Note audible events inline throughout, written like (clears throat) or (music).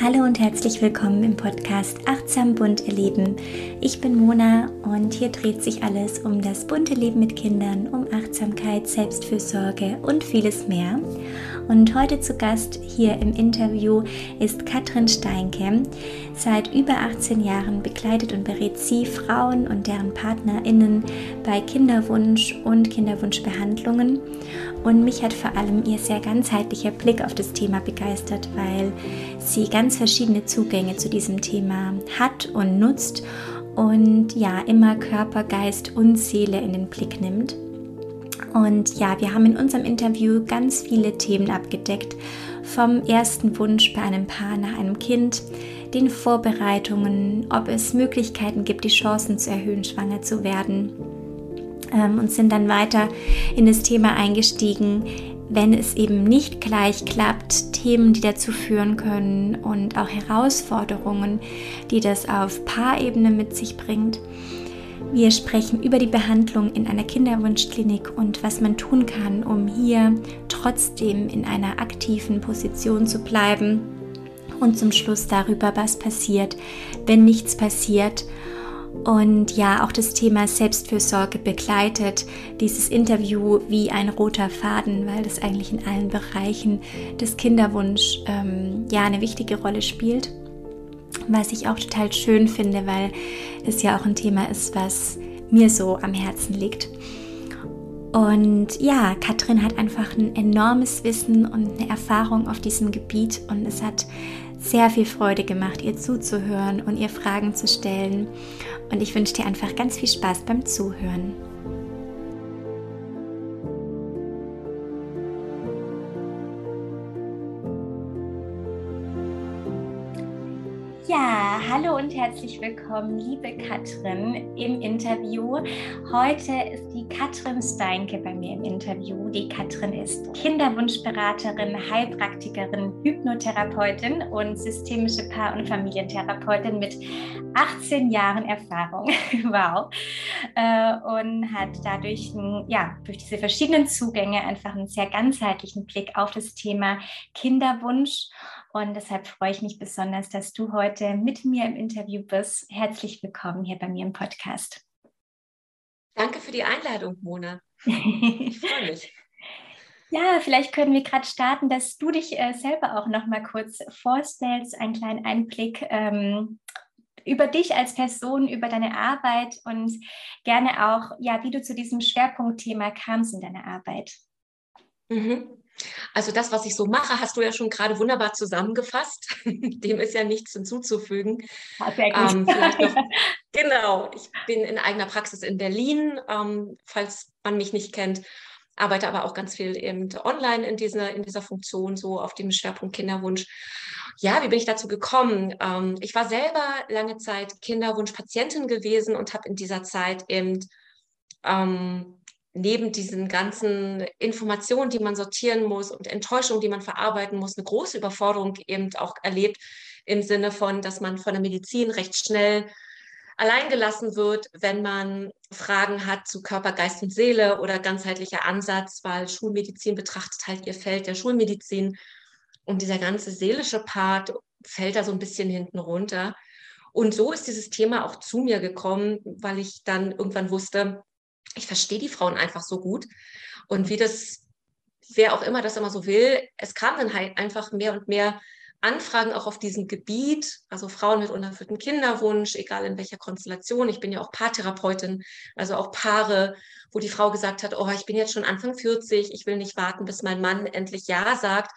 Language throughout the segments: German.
Hallo und herzlich willkommen im Podcast Achtsam bunt erleben. Ich bin Mona und hier dreht sich alles um das bunte Leben mit Kindern, um Achtsamkeit, Selbstfürsorge und vieles mehr. Und heute zu Gast hier im Interview ist Katrin Steinke. Seit über 18 Jahren begleitet und berät sie Frauen und deren PartnerInnen bei Kinderwunsch und Kinderwunschbehandlungen. Und mich hat vor allem ihr sehr ganzheitlicher Blick auf das Thema begeistert, weil sie ganz verschiedene Zugänge zu diesem Thema hat und nutzt und ja, immer Körper, Geist und Seele in den Blick nimmt. Und ja, wir haben in unserem Interview ganz viele Themen abgedeckt, vom ersten Wunsch bei einem Paar nach einem Kind, den Vorbereitungen, ob es Möglichkeiten gibt, die Chancen zu erhöhen, schwanger zu werden. Ähm, und sind dann weiter in das Thema eingestiegen, wenn es eben nicht gleich klappt, Themen, die dazu führen können und auch Herausforderungen, die das auf Paarebene mit sich bringt. Wir sprechen über die Behandlung in einer Kinderwunschklinik und was man tun kann, um hier trotzdem in einer aktiven Position zu bleiben. Und zum Schluss darüber, was passiert, wenn nichts passiert. Und ja, auch das Thema Selbstfürsorge begleitet dieses Interview wie ein roter Faden, weil das eigentlich in allen Bereichen des Kinderwunsch ähm, ja eine wichtige Rolle spielt was ich auch total schön finde, weil es ja auch ein Thema ist, was mir so am Herzen liegt. Und ja, Katrin hat einfach ein enormes Wissen und eine Erfahrung auf diesem Gebiet und es hat sehr viel Freude gemacht, ihr zuzuhören und ihr Fragen zu stellen. Und ich wünsche dir einfach ganz viel Spaß beim Zuhören. Hallo und herzlich willkommen, liebe Katrin, im Interview. Heute ist die Katrin Steinke bei mir im Interview. Die Katrin ist Kinderwunschberaterin, Heilpraktikerin, Hypnotherapeutin und systemische Paar- und Familientherapeutin mit 18 Jahren Erfahrung. (laughs) wow. Äh, und hat dadurch, ja, durch diese verschiedenen Zugänge einfach einen sehr ganzheitlichen Blick auf das Thema Kinderwunsch und deshalb freue ich mich besonders, dass du heute mit mir im Interview bist. Herzlich willkommen hier bei mir im Podcast. Danke für die Einladung, Mona. (laughs) Ich freue mich. Ja, vielleicht können wir gerade starten, dass du dich äh, selber auch noch mal kurz vorstellst, einen kleinen Einblick ähm, über dich als Person, über deine Arbeit und gerne auch, ja, wie du zu diesem Schwerpunktthema kamst in deiner Arbeit. Mhm. Also das, was ich so mache, hast du ja schon gerade wunderbar zusammengefasst. (laughs) Dem ist ja nichts hinzuzufügen. Ah. Ähm, noch, (laughs) genau, ich bin in eigener Praxis in Berlin, ähm, falls man mich nicht kennt, arbeite aber auch ganz viel eben online in dieser, in dieser Funktion, so auf dem Schwerpunkt Kinderwunsch. Ja, wie bin ich dazu gekommen? Ähm, ich war selber lange Zeit Kinderwunschpatientin gewesen und habe in dieser Zeit eben ähm, neben diesen ganzen Informationen, die man sortieren muss und Enttäuschungen, die man verarbeiten muss, eine große Überforderung eben auch erlebt im Sinne von, dass man von der Medizin recht schnell alleingelassen wird, wenn man Fragen hat zu Körper, Geist und Seele oder ganzheitlicher Ansatz, weil Schulmedizin betrachtet halt ihr Feld der Schulmedizin und dieser ganze seelische Part fällt da so ein bisschen hinten runter. Und so ist dieses Thema auch zu mir gekommen, weil ich dann irgendwann wusste, ich verstehe die Frauen einfach so gut. Und wie das, wer auch immer das immer so will, es kam dann halt einfach mehr und mehr Anfragen auch auf diesem Gebiet, also Frauen mit unerfülltem Kinderwunsch, egal in welcher Konstellation. Ich bin ja auch Paartherapeutin, also auch Paare, wo die Frau gesagt hat, oh, ich bin jetzt schon Anfang 40, ich will nicht warten, bis mein Mann endlich Ja sagt.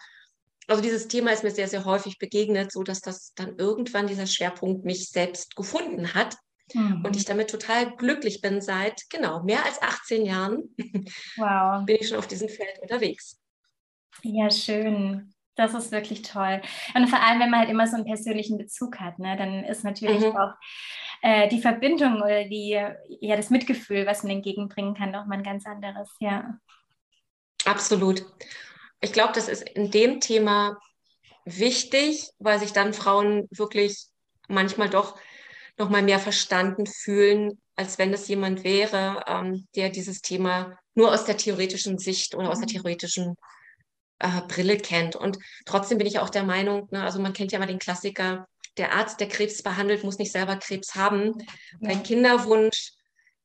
Also dieses Thema ist mir sehr, sehr häufig begegnet, so dass das dann irgendwann dieser Schwerpunkt mich selbst gefunden hat. Mhm. Und ich damit total glücklich bin seit genau mehr als 18 Jahren. (laughs) Wow. bin ich schon auf diesem Feld unterwegs. Ja, schön. Das ist wirklich toll. Und vor allem, wenn man halt immer so einen persönlichen Bezug hat, ne, dann ist natürlich mhm. auch äh, die Verbindung oder die, ja, das Mitgefühl, was man entgegenbringen kann, nochmal ein ganz anderes, ja. Absolut. Ich glaube, das ist in dem Thema wichtig, weil sich dann Frauen wirklich manchmal doch noch mal mehr verstanden fühlen, als wenn es jemand wäre, ähm, der dieses Thema nur aus der theoretischen Sicht oder aus der mhm. theoretischen äh, Brille kennt. Und trotzdem bin ich auch der Meinung, ne, also man kennt ja mal den Klassiker, der Arzt, der Krebs behandelt, muss nicht selber Krebs haben. Ja. Bei Kinderwunsch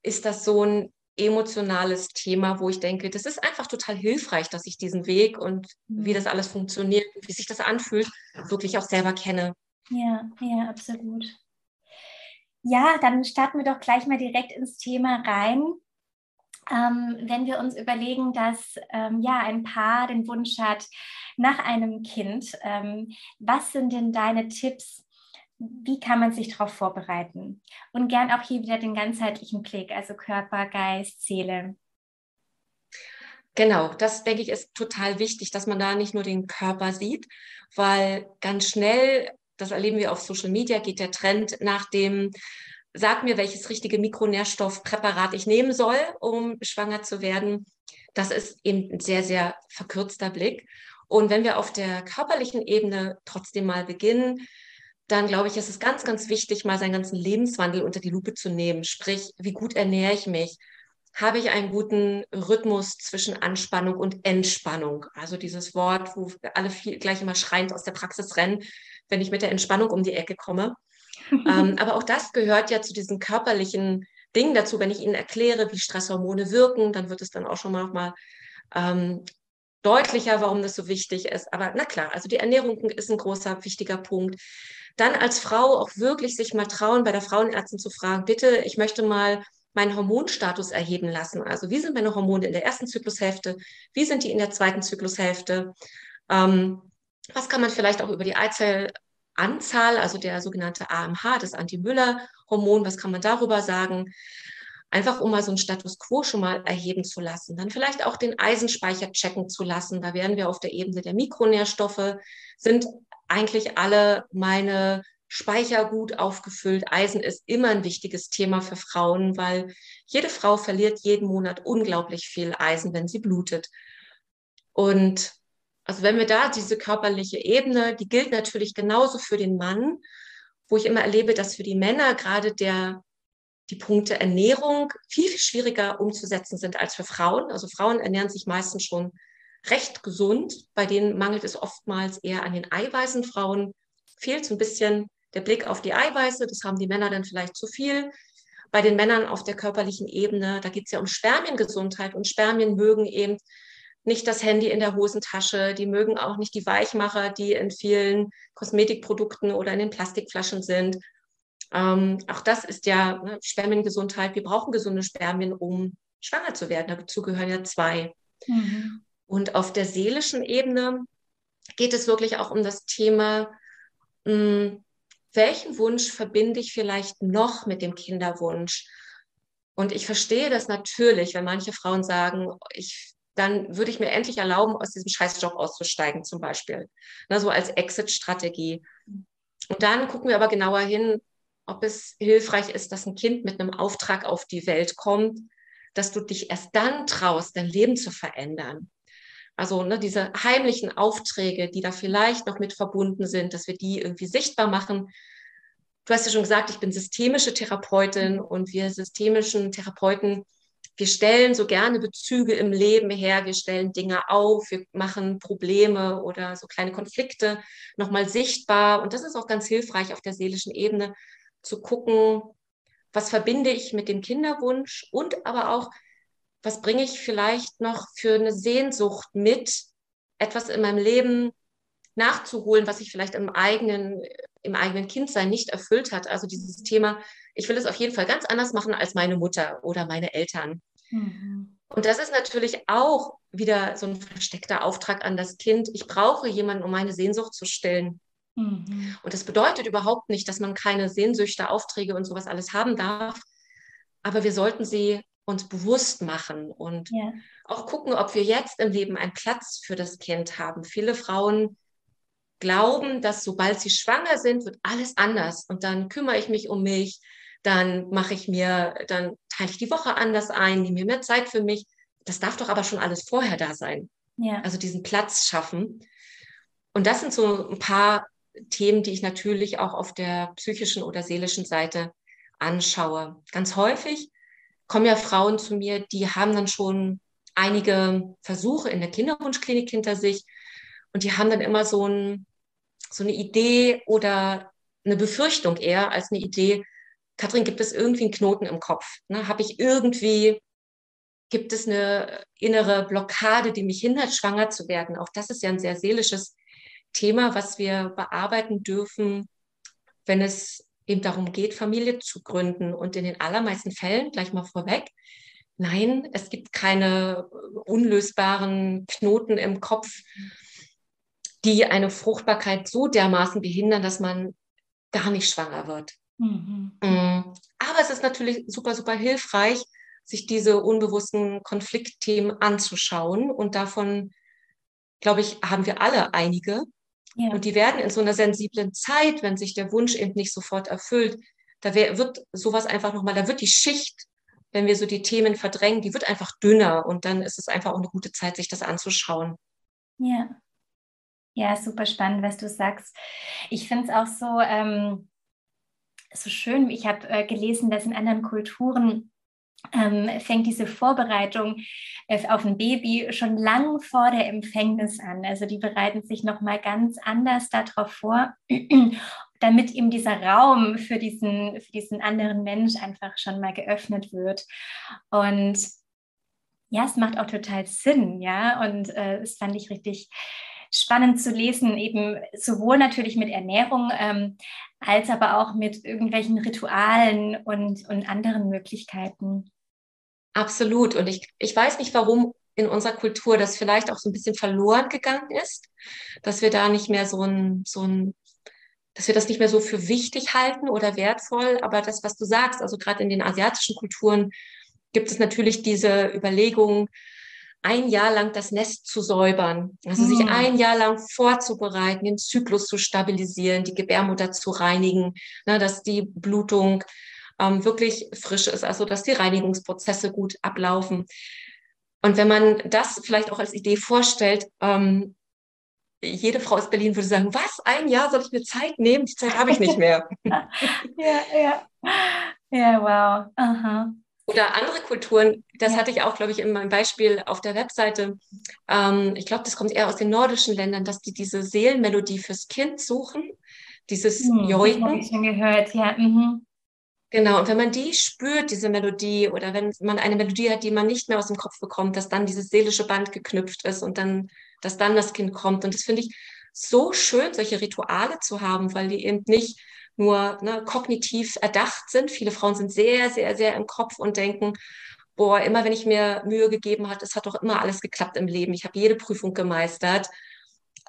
ist das so ein emotionales Thema, wo ich denke, das ist einfach total hilfreich, dass ich diesen Weg und mhm. wie das alles funktioniert, wie sich das anfühlt, wirklich auch selber kenne. Ja, ja, absolut. Ja, dann starten wir doch gleich mal direkt ins Thema rein. Ähm, wenn wir uns überlegen, dass ähm, ja ein Paar den Wunsch hat nach einem Kind, ähm, was sind denn deine Tipps, wie kann man sich darauf vorbereiten? Und gern auch hier wieder den ganzheitlichen Blick, also Körper, Geist, Seele. Genau, das denke ich ist total wichtig, dass man da nicht nur den Körper sieht, weil ganz schnell, das erleben wir auf Social Media, geht der Trend nach dem, sag mir, welches richtige Mikronährstoffpräparat ich nehmen soll, um schwanger zu werden. Das ist eben ein sehr, sehr verkürzter Blick. Und wenn wir auf der körperlichen Ebene trotzdem mal beginnen, dann glaube ich, ist es ganz, ganz wichtig, mal seinen ganzen Lebenswandel unter die Lupe zu nehmen. Sprich, wie gut ernähre ich mich? Habe ich einen guten Rhythmus zwischen Anspannung und Entspannung? Also dieses Wort, wo alle viel, gleich immer schreiend aus der Praxis rennen, wenn ich mit der Entspannung um die Ecke komme. (laughs) ähm, aber auch das gehört ja zu diesen körperlichen Dingen dazu. Wenn ich Ihnen erkläre, wie Stresshormone wirken, dann wird es dann auch schon mal, mal ähm, deutlicher, warum das so wichtig ist. Aber na klar, also die Ernährung ist ein großer, wichtiger Punkt dann als Frau auch wirklich sich mal trauen, bei der Frauenärztin zu fragen, bitte, ich möchte mal meinen Hormonstatus erheben lassen. Also wie sind meine Hormone in der ersten Zyklushälfte? Wie sind die in der zweiten Zyklushälfte? Ähm, was kann man vielleicht auch über die Eizellanzahl, also der sogenannte AMH, das Anti-Müller-Hormon, was kann man darüber sagen? Einfach um mal so einen Status quo schon mal erheben zu lassen. Dann vielleicht auch den Eisenspeicher checken zu lassen. Da wären wir auf der Ebene der Mikronährstoffe. Sind eigentlich alle meine Speicher gut aufgefüllt. Eisen ist immer ein wichtiges Thema für Frauen, weil jede Frau verliert jeden Monat unglaublich viel Eisen, wenn sie blutet. Und also wenn wir da diese körperliche Ebene, die gilt natürlich genauso für den Mann, wo ich immer erlebe, dass für die Männer gerade der die Punkte Ernährung viel, viel schwieriger umzusetzen sind als für Frauen. Also Frauen ernähren sich meistens schon recht gesund. Bei denen mangelt es oftmals eher an den Eiweißen. Frauen fehlt so ein bisschen der Blick auf die Eiweiße. Das haben die Männer dann vielleicht zu viel. Bei den Männern auf der körperlichen Ebene, da geht es ja um Spermiengesundheit und Spermien mögen eben nicht das Handy in der Hosentasche, die mögen auch nicht die Weichmacher, die in vielen Kosmetikprodukten oder in den Plastikflaschen sind. Ähm, auch das ist ja ne, Spermiengesundheit. Wir brauchen gesunde Spermien, um schwanger zu werden. Dazu gehören ja zwei. Mhm. Und auf der seelischen Ebene geht es wirklich auch um das Thema, mh, hm, welchen Wunsch verbinde ich vielleicht noch mit dem Kinderwunsch? Und ich verstehe das natürlich, wenn manche Frauen sagen, ich, dann würde ich mir endlich erlauben, aus diesem Scheißjob auszusteigen, zum Beispiel. Na, so als Exit-Strategie. Und dann gucken wir aber genauer hin, ob es hilfreich ist, dass ein Kind mit einem Auftrag auf die Welt kommt, dass du dich erst dann traust, dein Leben zu verändern. Also ne, diese heimlichen Aufträge, die da vielleicht noch mit verbunden sind, dass wir die irgendwie sichtbar machen. Du hast ja schon gesagt, ich bin systemische Therapeutin und wir systemischen Therapeuten, wir stellen so gerne Bezüge im Leben her, wir stellen Dinge auf, wir machen Probleme oder so kleine Konflikte nochmal sichtbar. Und das ist auch ganz hilfreich auf der seelischen Ebene zu gucken, was verbinde ich mit dem Kinderwunsch und aber auch, was bringe ich vielleicht noch für eine Sehnsucht mit, etwas in meinem Leben nachzuholen, was ich vielleicht im eigenen, im eigenen Kindsein nicht erfüllt hat. Also dieses Thema, ich will es auf jeden Fall ganz anders machen als meine Mutter oder meine Eltern. Mhm. Und das ist natürlich auch wieder so ein versteckter Auftrag an das Kind. Ich brauche jemanden, um meine Sehnsucht zu stillen. Mhm. Und das bedeutet überhaupt nicht, dass man keine Sehnsüchte, Aufträge und sowas alles haben darf. Aber wir sollten sie uns bewusst machen und ja. auch gucken, ob wir jetzt im Leben einen Platz für das Kind haben. Viele Frauen glauben, dass sobald sie schwanger sind, wird alles anders und dann kümmere ich mich um mich, dann mache ich mir, dann teile ich die Woche anders ein, nehme mir mehr Zeit für mich. Das darf doch aber schon alles vorher da sein. Ja. Also diesen Platz schaffen. Und das sind so ein paar Themen, die ich natürlich auch auf der psychischen oder seelischen Seite anschaue. Ganz häufig kommen ja Frauen zu mir, die haben dann schon einige Versuche in der Kinderwunschklinik hinter sich, Und die haben dann immer so, ein, so eine Idee oder eine Befürchtung eher als eine Idee. Kathrin, gibt es irgendwie einen Knoten im Kopf? Ne? Habe ich irgendwie, gibt es eine innere Blockade, die mich hindert, schwanger zu werden? Auch das ist ja ein sehr seelisches Thema, was wir bearbeiten dürfen, wenn es eben darum geht, Familie zu gründen. Und in den allermeisten Fällen, gleich mal vorweg, nein, es gibt keine unlösbaren Knoten im Kopf, die eine Fruchtbarkeit so dermaßen behindern, dass man gar nicht schwanger wird. Mhm. Mm. Aber es ist natürlich super, super hilfreich, sich diese unbewussten Konfliktthemen anzuschauen. Und davon, glaube ich, haben wir alle einige. Ja. Und die werden in so einer sensiblen Zeit, wenn sich der Wunsch eben nicht sofort erfüllt, da wird sowas einfach nochmal, da wird die Schicht, wenn wir so die Themen verdrängen, die wird einfach dünner und dann ist es einfach auch eine gute Zeit, sich das anzuschauen. Ja. Ja, super spannend, was du sagst. Ich finde es auch so, ähm, so schön. Ich habe äh, gelesen, dass in anderen Kulturen ähm, fängt diese Vorbereitung äh, auf ein Baby schon lang vor der Empfängnis an. Also die bereiten sich noch mal ganz anders darauf vor, (clears throat) damit eben dieser Raum für diesen, für diesen anderen Mensch einfach schon mal geöffnet wird. Und ja, es macht auch total Sinn, ja. Und äh, fand ich richtig spannend zu lesen, eben sowohl natürlich mit Ernährung, ähm, als aber auch mit irgendwelchen Ritualen und, und anderen Möglichkeiten. Absolut. Und ich, ich weiß nicht, warum in unserer Kultur das vielleicht auch so ein bisschen verloren gegangen ist, dass wir da nicht mehr so ein, so ein, dass wir das nicht mehr so für wichtig halten oder wertvoll. Aber das, was du sagst, also gerade in den asiatischen Kulturen gibt es natürlich diese Überlegung, ein Jahr lang das Nest zu säubern, also mhm. sich hm. ein Jahr lang vorzubereiten, den Zyklus zu stabilisieren, die Gebärmutter zu reinigen, ne, dass die Blutung ähm, wirklich frisch ist, also dass die Reinigungsprozesse gut ablaufen. Und wenn man das vielleicht auch als Idee vorstellt, ähm, jede Frau aus Berlin würde sagen, was, ein Jahr soll ich mir Zeit nehmen? Die Zeit habe ich nicht mehr. (laughs) ja, ja. Ja, wow. Aha. Oder andere Kulturen, das hatte ich auch, glaube ich, in meinem Beispiel auf der Webseite. Ähm, ich glaube, das kommt eher aus den nordischen Ländern, dass die diese Seelenmelodie fürs Kind suchen, dieses hm, Joiken. Habe ich schon gehört, ja. Mhm. Genau, und wenn man die spürt, diese Melodie, oder wenn man eine Melodie hat, die man nicht mehr aus dem Kopf bekommt, dass dann dieses seelische Band geknüpft ist und dann, dass dann das Kind kommt. Und das finde ich so schön, solche Rituale zu haben, weil die eben nicht nur ne, kognitiv erdacht sind. Viele Frauen sind sehr, sehr, sehr im Kopf und denken, boah, immer wenn ich mir Mühe gegeben habe, es hat doch immer alles geklappt im Leben. Ich habe jede Prüfung gemeistert,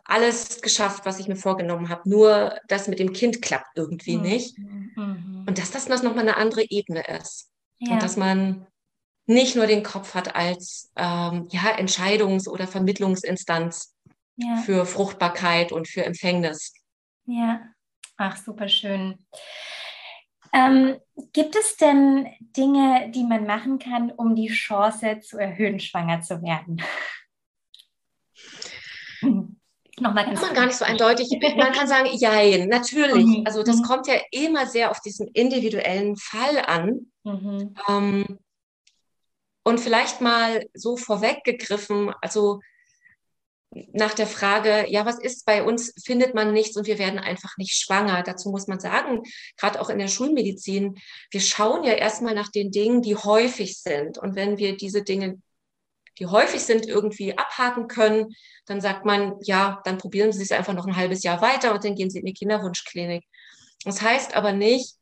alles geschafft, was ich mir vorgenommen habe. Nur das mit dem Kind klappt irgendwie mhm. nicht. Mhm. Und dass das nochmal eine andere Ebene ist. Ja. Und dass man nicht nur den Kopf hat als ähm, ja, Entscheidungs- oder Vermittlungsinstanz ja. für Fruchtbarkeit und für Empfängnis. Ja, Ach, super schön. Ähm, gibt es denn Dinge, die man machen kann, um die Chance zu erhöhen, schwanger zu werden? (laughs) Nochmal ganz man gar nicht so eindeutig. Man kann sagen, jein, natürlich. Mhm. Also das mhm. kommt ja immer sehr auf diesen individuellen Fall an. Mhm. Ähm, und vielleicht mal so vorweggegriffen, also nach der Frage, ja, was ist bei uns, findet man nichts und wir werden einfach nicht schwanger. Dazu muss man sagen, gerade auch in der Schulmedizin, wir schauen ja erstmal nach den Dingen, die häufig sind. Und wenn wir diese Dinge, die häufig sind, irgendwie abhaken können, dann sagt man, ja, dann probieren Sie es einfach noch ein halbes Jahr weiter und dann gehen Sie in die Kinderwunschklinik. Das heißt aber nicht,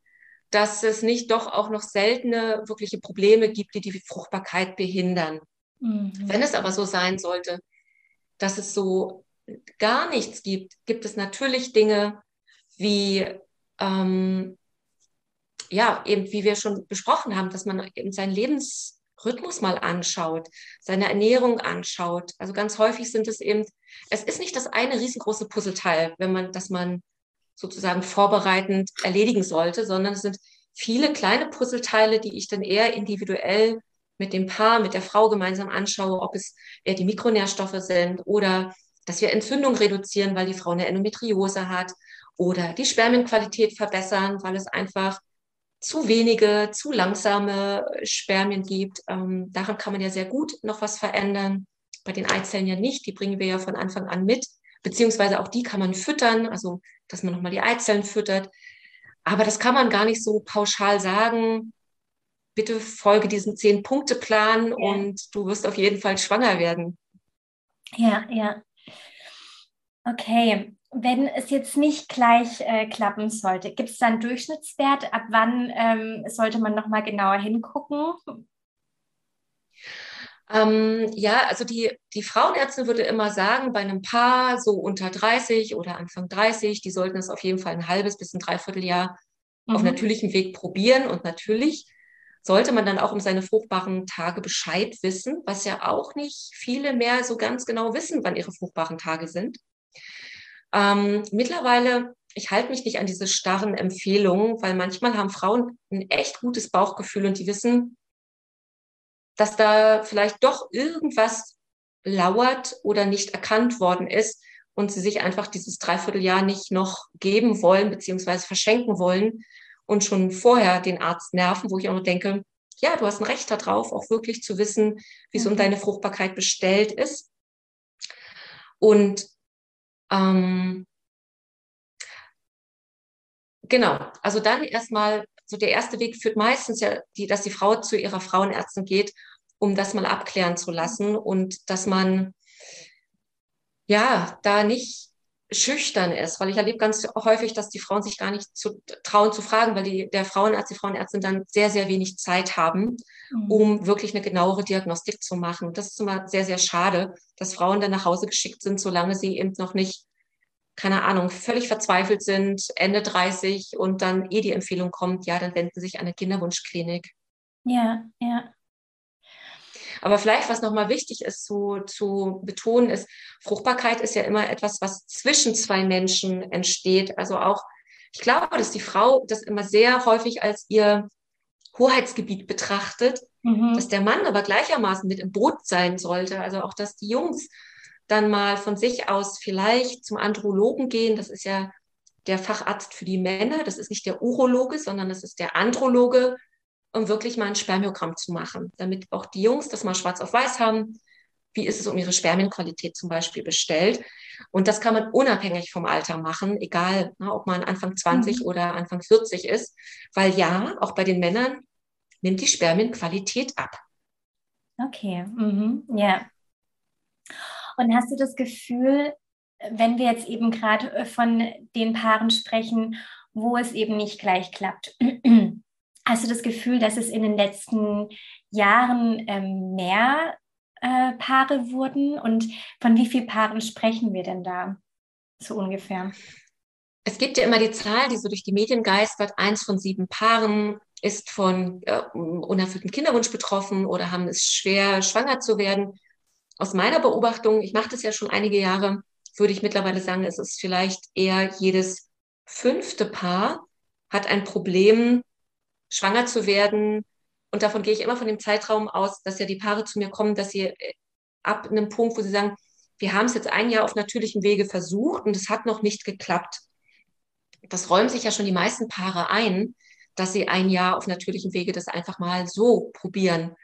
dass es nicht doch auch noch seltene wirkliche Probleme gibt, die die Fruchtbarkeit behindern. Mhm. Wenn es aber so sein sollte, dass es so gar nichts gibt, gibt es natürlich Dinge wie, ähm, ja, eben wie wir schon besprochen haben, dass man eben seinen Lebensrhythmus mal anschaut, seine Ernährung anschaut. Also ganz häufig sind es eben, es ist nicht das eine riesengroße Puzzleteil, wenn man, dass man sozusagen vorbereitend erledigen sollte, sondern es sind viele kleine Puzzleteile, die ich dann eher individuell mit dem Paar, mit der Frau gemeinsam anschaue, ob es eher die Mikronährstoffe sind oder dass wir Entzündung reduzieren, weil die Frau eine Endometriose hat oder die Spermienqualität verbessern, weil es einfach zu wenige, zu langsame Spermien gibt. Ähm, daran kann man ja sehr gut noch was verändern. Bei den Eizellen ja nicht, die bringen wir ja von Anfang an mit. beziehungsweise auch die kann man füttern, also dass man nochmal die Eizellen füttert. Aber das kann man gar nicht so pauschal sagen. Bitte folge diesem Zehn-Punkte-Plan ja. und du wirst auf jeden Fall schwanger werden. Ja, ja. Okay, wenn es jetzt nicht gleich äh, klappen sollte, gibt es da einen Durchschnittswert? Ab wann ähm, sollte man nochmal genauer hingucken? Ähm, ja, also die, die Frauenärztin würde immer sagen, bei einem Paar so unter 30 oder Anfang 30, die sollten es auf jeden Fall ein halbes bis ein Dreivierteljahr mhm. auf natürlichem Weg probieren. Und natürlich sollte man dann auch um seine fruchtbaren Tage Bescheid wissen, was ja auch nicht viele mehr so ganz genau wissen, wann ihre fruchtbaren Tage sind. Ähm, mittlerweile, ich halte mich nicht an diese starren Empfehlungen, weil manchmal haben Frauen ein echt gutes Bauchgefühl und die wissen, dass da vielleicht doch irgendwas lauert oder nicht erkannt worden ist und sie sich einfach dieses Dreivierteljahr nicht noch geben wollen beziehungsweise verschenken wollen und schon vorher den Arzt nerven, wo ich auch nur denke, ja, du hast ein Recht darauf, auch wirklich zu wissen, wie es mhm. um deine Fruchtbarkeit bestellt ist. Und ähm, genau, also dann erstmal, so der erste Weg führt meistens ja, die, dass die Frau zu ihrer Frauenärztin geht, um das mal abklären zu lassen und dass man ja da nicht schüchtern ist, weil ich erlebe ganz häufig, dass die Frauen sich gar nicht zu, trauen zu fragen, weil die, der Frauenarzt, die Frauenärztin dann sehr, sehr wenig Zeit haben, mhm. um wirklich eine genauere Diagnostik zu machen. Das ist immer sehr, sehr schade, dass Frauen dann nach Hause geschickt sind, solange sie eben noch nicht, keine Ahnung, völlig verzweifelt sind, Ende 30 und dann eh die Empfehlung kommt, ja, dann wenden sie sich an eine Kinderwunschklinik. Ja, ja. Aber vielleicht, was nochmal wichtig ist zu, zu betonen, ist, Fruchtbarkeit ist ja immer etwas, was zwischen zwei Menschen entsteht. Also auch, ich glaube, dass die Frau das immer sehr häufig als ihr Hoheitsgebiet betrachtet, mhm. dass der Mann aber gleichermaßen mit im Boot sein sollte. Also auch, dass die Jungs dann mal von sich aus vielleicht zum Andrologen gehen. Das ist ja der Facharzt für die Männer. Das ist nicht der Urologe, sondern das ist der Androloge um wirklich mal ein Spermiogramm zu machen, damit auch die Jungs das mal schwarz auf weiß haben. Wie ist es um ihre Spermienqualität zum Beispiel bestellt? Und das kann man unabhängig vom Alter machen, egal ne, ob man Anfang 20 mhm. oder Anfang 40 ist, weil ja, auch bei den Männern nimmt die Spermienqualität ab. Okay, mhm. ja. Und hast du das Gefühl, wenn wir jetzt eben gerade von den Paaren sprechen, wo es eben nicht gleich klappt, Hast du das Gefühl, dass es in den letzten Jahren ähm, mehr äh, Paare wurden? Und von wie vielen Paaren sprechen wir denn da so ungefähr? Es gibt ja immer die Zahl, die so durch die Medien geistert. Eins von sieben Paaren ist von äh, unerfülltem Kinderwunsch betroffen oder haben es schwer, schwanger zu werden. Aus meiner Beobachtung, ich mache das ja schon einige Jahre, würde ich mittlerweile sagen, es ist vielleicht eher jedes fünfte Paar hat ein Problem, schwanger zu werden. Und davon gehe ich immer von dem Zeitraum aus, dass ja die Paare zu mir kommen, dass sie äh, ab einem Punkt, wo sie sagen, wir haben es jetzt ein Jahr auf natürlichem Wege versucht und es hat noch nicht geklappt. Das räumen sich ja schon die meisten Paare ein, dass sie ein Jahr auf natürlichem Wege das einfach mal so probieren.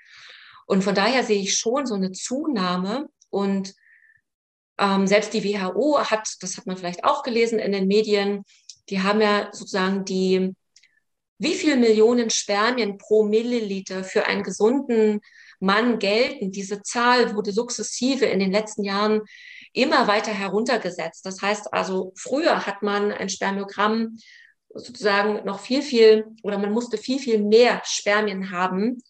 Und von daher sehe ich schon so eine Zunahme und ähm, selbst die WHO hat, das hat man vielleicht auch gelesen in den Medien, die haben ja sozusagen die wie viel Millionen Spermien pro Milliliter für einen gesunden Mann gelten. Diese Zahl wurde sukzessive in den letzten Jahren immer weiter heruntergesetzt. Das heißt also, früher hat man ein Spermiogramm sozusagen noch viel, viel oder man musste viel, viel mehr Spermien haben.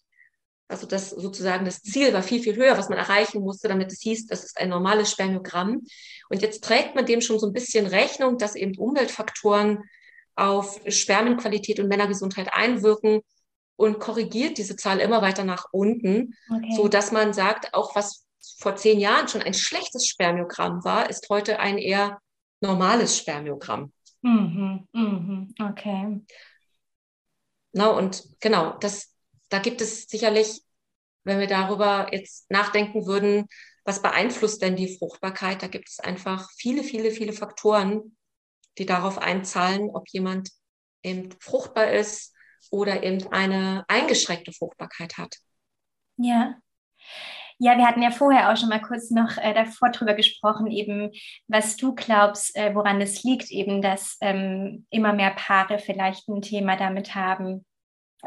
Also das sozusagen das Ziel war viel, viel höher, was man erreichen musste, damit es hieß, das ist ein normales Spermiogramm. Und jetzt trägt man dem schon so ein bisschen Rechnung, dass eben Umweltfaktoren auf Spermienqualität und Männergesundheit einwirken und korrigiert diese Zahl immer weiter nach unten, okay. so dass man sagt, auch was vor zehn Jahren schon ein schlechtes Spermiogramm war, ist heute ein eher normales Spermiogramm. Mhm, mhm, okay. Na, und genau, das, da gibt es sicherlich, wenn wir darüber jetzt nachdenken würden, was beeinflusst denn die Fruchtbarkeit? Da gibt es einfach viele, viele, viele Faktoren, die darauf einzahlen, ob jemand eben fruchtbar ist oder eben eine eingeschränkte Fruchtbarkeit hat. Ja. Ja, wir hatten ja vorher auch schon mal kurz noch äh, davor drüber gesprochen, eben was du glaubst, äh, woran es liegt, eben, dass ähm, immer mehr Paare vielleicht ein Thema damit haben.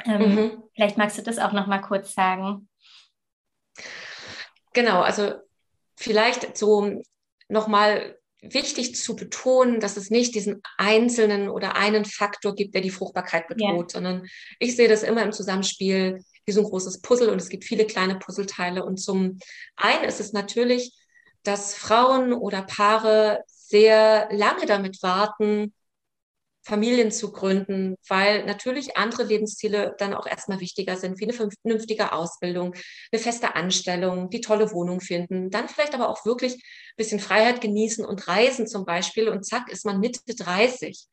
Ähm, mhm. Vielleicht magst du das auch noch mal kurz sagen. Genau, also vielleicht so noch mal wichtig zu betonen, dass es nicht diesen einzelnen oder einen Faktor gibt, der die Fruchtbarkeit bedroht, ja. sondern ich sehe das immer im Zusammenspiel wie so ein großes Puzzle und es gibt viele kleine Puzzleteile. Und zum einen ist es natürlich, dass Frauen oder Paare sehr lange damit warten, Familien zu gründen, weil natürlich andere Lebensziele dann auch erstmal wichtiger sind, wie eine vernünftige Ausbildung, eine feste Anstellung, die tolle Wohnung finden, dann vielleicht aber auch wirklich ein bisschen Freiheit genießen und reisen zum Beispiel und zack ist man Mitte 30.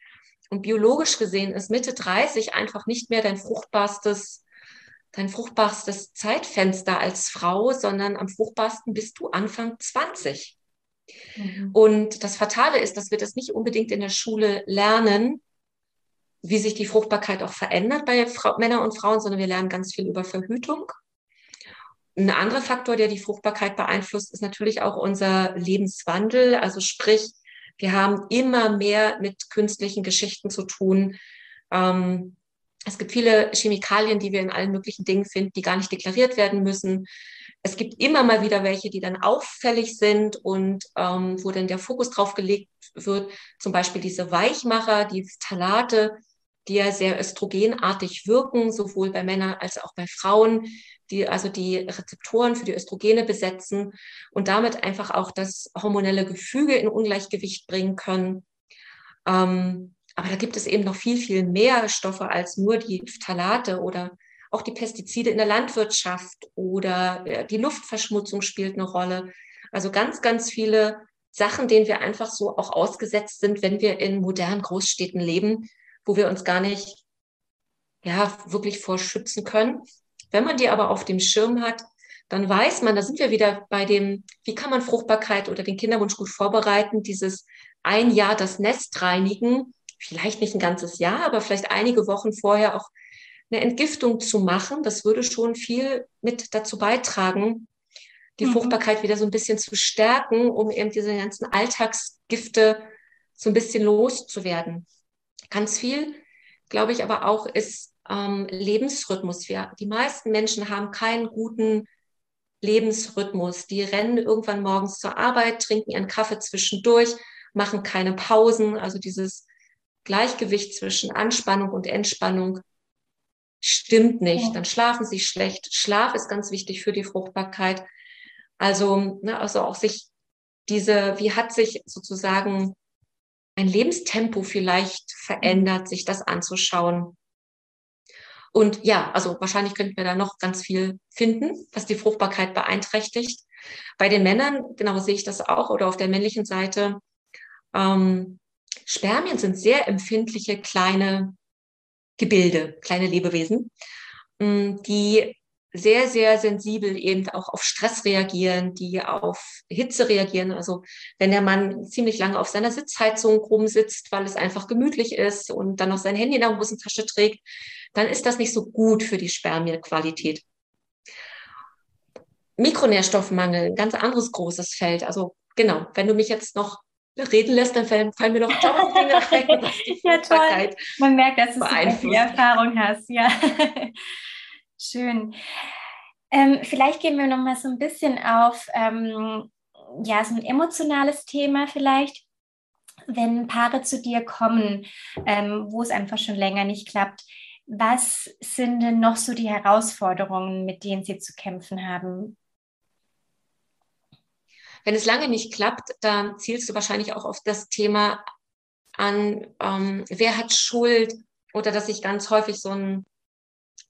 Und biologisch gesehen ist Mitte 30 einfach nicht mehr dein fruchtbarstes, dein fruchtbarstes Zeitfenster als Frau, sondern am fruchtbarsten bist du Anfang 20. Mhm. Und das Fatale ist, dass wir das nicht unbedingt in der Schule lernen, wie sich die Fruchtbarkeit auch verändert bei Männern und Frauen, sondern wir lernen ganz viel über Verhütung. Ein anderer Faktor, der die Fruchtbarkeit beeinflusst, ist natürlich auch unser Lebenswandel. Also sprich, wir haben immer mehr mit künstlichen Geschichten zu tun. Ähm, es gibt viele Chemikalien, die wir in allen möglichen Dingen finden, die gar nicht deklariert werden müssen. Es gibt immer mal wieder welche, die dann auffällig sind und ähm, wo dann der Fokus drauf gelegt wird. Zum Beispiel diese Weichmacher, die Talate, die ja sehr östrogenartig wirken, sowohl bei Männern als auch bei Frauen, die also die Rezeptoren für die Östrogene besetzen und damit einfach auch das hormonelle Gefüge in Ungleichgewicht bringen können. Ähm, aber da gibt es eben noch viel, viel mehr Stoffe als nur die Phthalate oder auch die Pestizide in der Landwirtschaft oder äh, die Luftverschmutzung spielt eine Rolle. Also ganz, ganz viele Sachen, denen wir einfach so auch ausgesetzt sind, wenn wir in modernen Großstädten leben, wo wir uns gar nicht ja wirklich vorschützen können. Wenn man die aber auf dem Schirm hat, dann weiß man, da sind wir wieder bei dem, wie kann man Fruchtbarkeit oder den Kinderwunsch gut vorbereiten, dieses ein Jahr das Nest reinigen, vielleicht nicht ein ganzes Jahr, aber vielleicht einige Wochen vorher auch eine Entgiftung zu machen, das würde schon viel mit dazu beitragen, die mhm. Fruchtbarkeit wieder so ein bisschen zu stärken, um eben diese ganzen Alltagsgifte so ein bisschen loszuwerden. Ganz viel, glaube ich, aber auch ist ähm, Lebensrhythmus. Wir, die meisten Menschen haben keinen guten Lebensrhythmus. Die rennen irgendwann morgens zur Arbeit, trinken ihren Kaffee zwischendurch, machen keine Pausen. Also dieses Gleichgewicht zwischen Anspannung und Entspannung stimmt nicht. Dann schlafen sie schlecht. Schlaf ist ganz wichtig für die Fruchtbarkeit. Also, ne, also auch sich diese, wie hat sich sozusagen ein Lebenstempo vielleicht verändert, sich das anzuschauen. Und ja, also wahrscheinlich könnten wir da noch ganz viel finden, was die Fruchtbarkeit beeinträchtigt. Bei den Männern, genau sehe ich das auch, oder auf der männlichen Seite, ähm, Spermien sind sehr empfindliche kleine Gebilde, kleine Lebewesen, mm, die sehr, sehr sensibel eben auch auf Stress reagieren, die auf Hitze reagieren. Also wenn der Mann ziemlich lange auf seiner Sitzheizung rumsitzt, weil es einfach gemütlich ist und dann noch sein Handy in der Hosentasche trägt, dann ist das nicht so gut für die Spermienqualität. Mikronährstoffmangel, ein ganz anderes großes Feld. Also genau, wenn du mich jetzt noch reden lässt, dann fallen, fallen mir noch tausend Dinge (laughs) ein, was die ja, toll. Man merkt, dass du viel Erfahrung hast. Ja. (laughs) Schön. Ähm, vielleicht gehen wir noch mal so ein bisschen auf ähm, ja, so ein emotionales Thema vielleicht. Wenn Paare zu dir kommen, ähm, wo es einfach schon länger nicht klappt, was sind denn noch so die Herausforderungen, mit denen sie zu kämpfen haben? Wenn es lange nicht klappt, dann zielst du wahrscheinlich auch auf das Thema an, ähm, wer hat Schuld oder dass sich ganz häufig so ein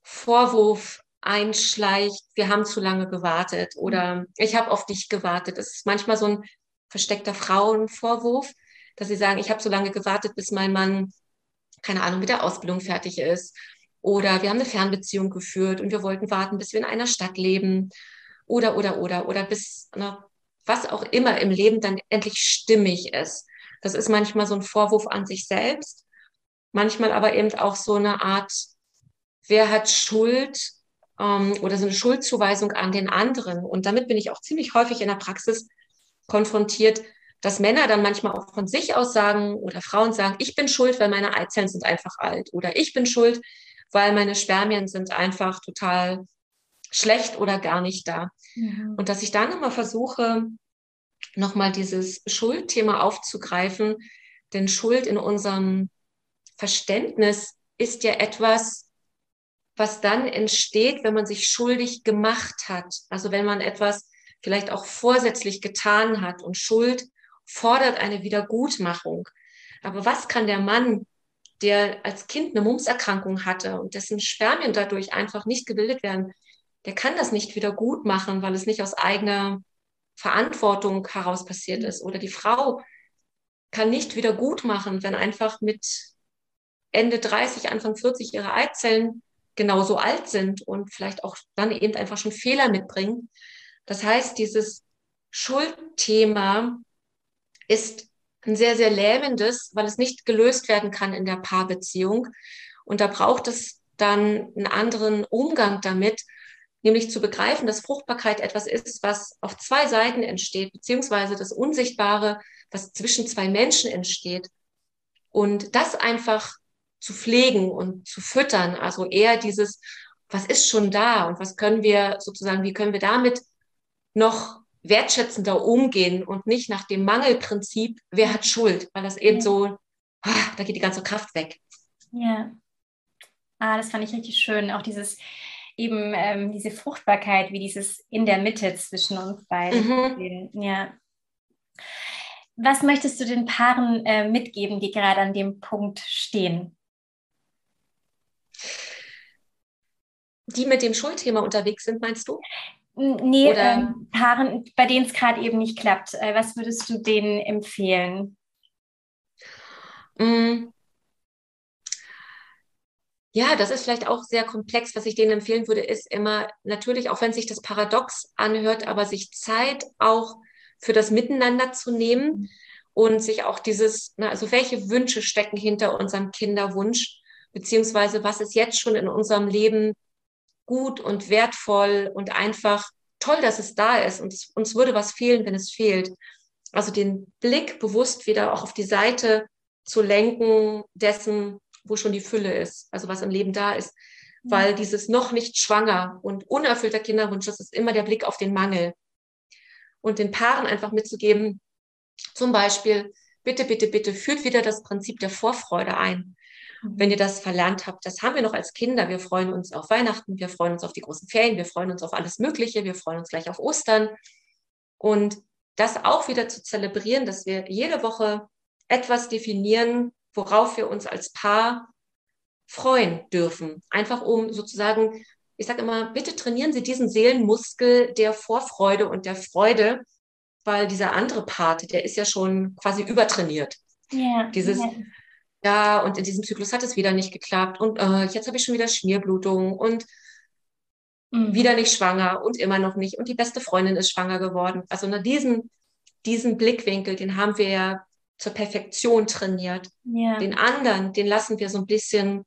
Vorwurf einschleicht, wir haben zu lange gewartet oder ich habe auf dich gewartet. Das ist manchmal so ein versteckter Frauenvorwurf, dass sie sagen, ich habe so lange gewartet, bis mein Mann, keine Ahnung, mit der Ausbildung fertig ist. Oder wir haben eine Fernbeziehung geführt und wir wollten warten, bis wir in einer Stadt leben. Oder, oder, oder, oder bis, na, was auch immer im Leben dann endlich stimmig ist. Das ist manchmal so ein Vorwurf an sich selbst, manchmal aber eben auch so eine Art wer hat Schuld ähm, oder so eine Schuldzuweisung an den anderen. Und damit bin ich auch ziemlich häufig in der Praxis konfrontiert, dass Männer dann manchmal auch von sich aus sagen oder Frauen sagen, ich bin schuld, weil meine Eizellen sind einfach alt oder ich bin schuld, weil meine Spermien sind einfach total schlecht oder gar nicht da. Mhm. Und dass ich dann immer versuche, nochmal dieses Schuldthema aufzugreifen, denn Schuld in unserem Verständnis ist ja etwas, was dann entsteht, wenn man sich schuldig gemacht hat. Also wenn man etwas vielleicht auch vorsätzlich getan hat und Schuld fordert eine Wiedergutmachung. Aber was kann der Mann, der als Kind eine Mumserkrankung hatte und dessen Spermien dadurch einfach nicht gebildet werden, der kann das nicht wieder gut machen, weil es nicht aus eigener Verantwortung heraus passiert ist. Oder die Frau kann nicht wieder gut machen, wenn einfach mit Ende 30, Anfang 40 ihre Eizellen genauso alt sind und vielleicht auch dann eben einfach schon Fehler mitbringen. Das heißt, dieses Schuldthema ist ein sehr, sehr lähmendes, weil es nicht gelöst werden kann in der Paarbeziehung. Und da braucht es dann einen anderen Umgang damit, nämlich zu begreifen, dass Fruchtbarkeit etwas ist, was auf zwei Seiten entsteht, beziehungsweise das Unsichtbare, was zwischen zwei Menschen entsteht. Und das einfach zu pflegen und zu füttern, also eher dieses, was ist schon da und was können wir sozusagen, wie können wir damit noch wertschätzender umgehen und nicht nach dem Mangelprinzip, wer hat Schuld, weil das eben so, ah, da geht die ganze Kraft weg. Ja. Ah, das fand ich richtig schön. Auch dieses, eben ähm, diese Fruchtbarkeit, wie dieses in der Mitte zwischen uns beiden. Mhm. Ja. Was möchtest du den Paaren äh, mitgeben, die gerade an dem Punkt stehen? Die mit dem Schuldthema unterwegs sind, meinst du? Nee, ähm, Paaren, bei denen es gerade eben nicht klappt. Äh, was würdest du denen empfehlen? Mm, ja, das ist vielleicht auch sehr komplex. Was ich denen empfehlen würde, ist immer natürlich, auch wenn sich das paradox anhört, aber sich Zeit auch für das Miteinander zu nehmen und sich auch dieses, na, also welche Wünsche stecken hinter unserem Kinderwunsch, beziehungsweise was ist jetzt schon in unserem Leben gut und wertvoll und einfach toll, dass es da ist. Und uns würde was fehlen, wenn es fehlt. Also den Blick bewusst wieder auch auf die Seite zu lenken dessen, wo schon die Fülle ist, also was im Leben da ist. Weil dieses noch nicht schwanger und unerfüllter Kinderwunsch, das ist immer der Blick auf den Mangel. Und den Paaren einfach mitzugeben, zum Beispiel, bitte, bitte, bitte, führt wieder das Prinzip der Vorfreude ein. Mhm. Wenn ihr das verlernt habt, das haben wir noch als Kinder. Wir freuen uns auf Weihnachten, wir freuen uns auf die großen Ferien, wir freuen uns auf alles Mögliche, wir freuen uns gleich auf Ostern. Und das auch wieder zu zelebrieren, dass wir jede Woche etwas definieren, worauf wir uns als Paar freuen dürfen. Einfach um sozusagen, ich sage immer, bitte trainieren Sie diesen Seelenmuskel der Vorfreude und der Freude, weil dieser andere Part, der ist ja schon quasi übertrainiert. Ja, Dieses, ja. ja, und in diesem Zyklus hat es wieder nicht geklappt und äh, jetzt habe ich schon wieder Schmierblutung und mhm. wieder nicht schwanger und immer noch nicht und die beste Freundin ist schwanger geworden. Also nach diesem, diesen Blickwinkel, den haben wir ja zur Perfektion trainiert. Ja. Den anderen, den lassen wir so ein bisschen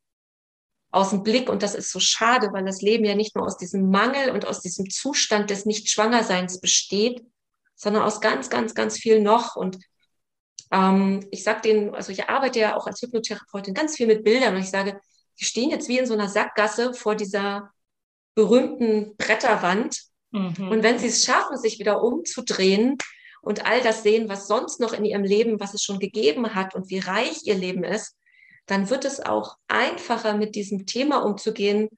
aus dem Blick und das ist so schade, weil das Leben ja nicht nur aus diesem Mangel und aus diesem Zustand des Nicht-Schwangerseins besteht, sondern aus ganz, ganz, ganz viel noch. Und ähm, ich sage denen, also ich arbeite ja auch als Hypnotherapeutin ganz viel mit Bildern und ich sage, die stehen jetzt wie in so einer Sackgasse vor dieser berühmten Bretterwand. Mhm. Und wenn sie es schaffen, sich wieder umzudrehen, und all das sehen, was sonst noch in ihrem Leben, was es schon gegeben hat und wie reich ihr Leben ist, dann wird es auch einfacher, mit diesem Thema umzugehen,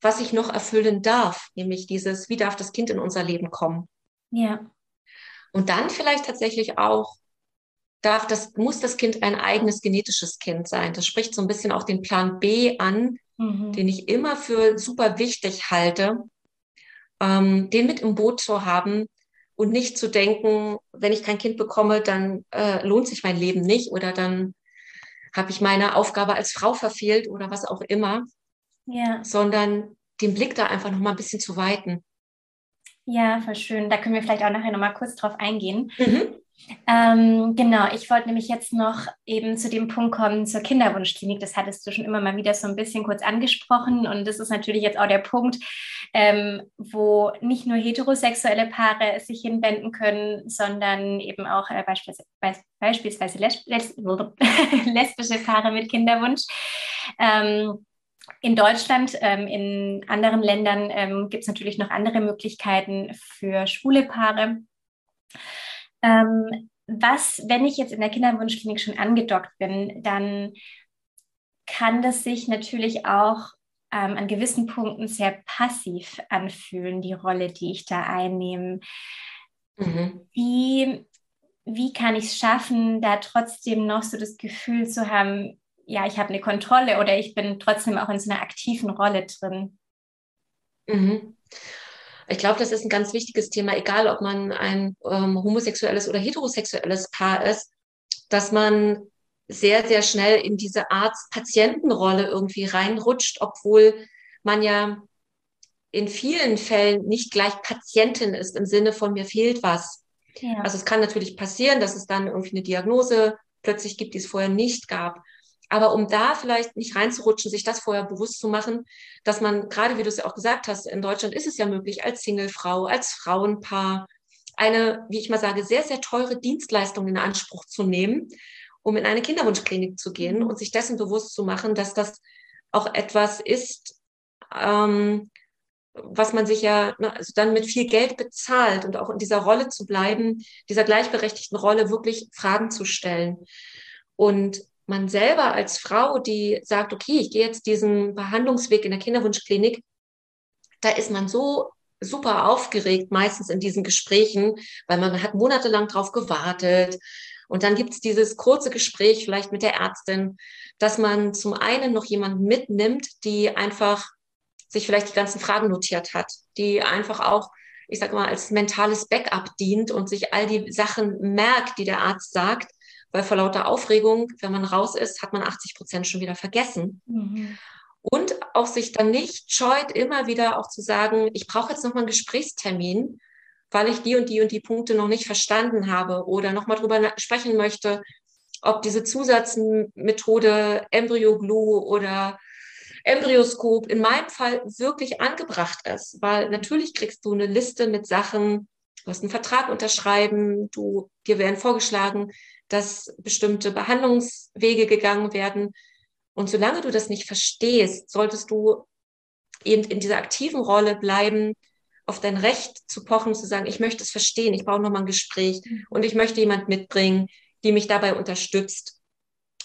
was ich noch erfüllen darf, nämlich dieses, wie darf das Kind in unser Leben kommen? Ja. Und dann vielleicht tatsächlich auch, darf das, muss das Kind ein eigenes genetisches Kind sein. Das spricht so ein bisschen auch den Plan B an, mhm. den ich immer für super wichtig halte, ähm, den mit im Boot zu haben, und nicht zu denken, wenn ich kein Kind bekomme, dann äh, lohnt sich mein Leben nicht oder dann habe ich meine Aufgabe als Frau verfehlt oder was auch immer, ja. sondern den Blick da einfach noch mal ein bisschen zu weiten. Ja, voll schön. Da können wir vielleicht auch nachher noch mal kurz drauf eingehen. Mhm. Ähm, genau, ich wollte nämlich jetzt noch eben zu dem Punkt kommen zur Kinderwunschklinik. Das hattest du schon immer mal wieder so ein bisschen kurz angesprochen. Und das ist natürlich jetzt auch der Punkt, ähm, wo nicht nur heterosexuelle Paare sich hinwenden können, sondern eben auch äh, beispielsweise, beispielsweise lesb lesb (laughs) lesbische Paare mit Kinderwunsch. Ähm, in Deutschland, ähm, in anderen Ländern ähm, gibt es natürlich noch andere Möglichkeiten für schwule Paare. Ähm, was, wenn ich jetzt in der Kinderwunschklinik schon angedockt bin, dann kann das sich natürlich auch ähm, an gewissen Punkten sehr passiv anfühlen, die Rolle, die ich da einnehme. Mhm. Wie, wie kann ich es schaffen, da trotzdem noch so das Gefühl zu haben, ja, ich habe eine Kontrolle oder ich bin trotzdem auch in so einer aktiven Rolle drin? Mhm. Ich glaube, das ist ein ganz wichtiges Thema, egal ob man ein ähm, homosexuelles oder heterosexuelles Paar ist, dass man sehr, sehr schnell in diese Arzt-Patientenrolle irgendwie reinrutscht, obwohl man ja in vielen Fällen nicht gleich Patientin ist im Sinne von mir fehlt was. Ja. Also es kann natürlich passieren, dass es dann irgendwie eine Diagnose plötzlich gibt, die es vorher nicht gab. Aber um da vielleicht nicht reinzurutschen, sich das vorher bewusst zu machen, dass man, gerade wie du es ja auch gesagt hast, in Deutschland ist es ja möglich, als Singlefrau, als Frauenpaar, eine, wie ich mal sage, sehr, sehr teure Dienstleistung in Anspruch zu nehmen, um in eine Kinderwunschklinik zu gehen und sich dessen bewusst zu machen, dass das auch etwas ist, ähm, was man sich ja ne, also dann mit viel Geld bezahlt und auch in dieser Rolle zu bleiben, dieser gleichberechtigten Rolle wirklich Fragen zu stellen. Und man selber als Frau, die sagt, okay, ich gehe jetzt diesen Behandlungsweg in der Kinderwunschklinik, da ist man so super aufgeregt, meistens in diesen Gesprächen, weil man hat monatelang drauf gewartet. Und dann gibt es dieses kurze Gespräch vielleicht mit der Ärztin, dass man zum einen noch jemanden mitnimmt, die einfach sich vielleicht die ganzen Fragen notiert hat, die einfach auch, ich sag mal, als mentales Backup dient und sich all die Sachen merkt, die der Arzt sagt weil vor lauter Aufregung, wenn man raus ist, hat man 80 Prozent schon wieder vergessen. Mhm. Und auch sich dann nicht scheut, immer wieder auch zu sagen, ich brauche jetzt nochmal einen Gesprächstermin, weil ich die und die und die Punkte noch nicht verstanden habe oder nochmal drüber sprechen möchte, ob diese Zusatzmethode Embryo-Glue oder Embryoskop in meinem Fall wirklich angebracht ist, weil natürlich kriegst du eine Liste mit Sachen, du hast einen Vertrag unterschreiben, du, dir werden vorgeschlagen, dass bestimmte Behandlungswege gegangen werden. Und solange du das nicht verstehst, solltest du eben in dieser aktiven Rolle bleiben, auf dein Recht zu pochen, zu sagen, ich möchte es verstehen, ich brauche nochmal ein Gespräch mhm. und ich möchte jemand mitbringen, die mich dabei unterstützt.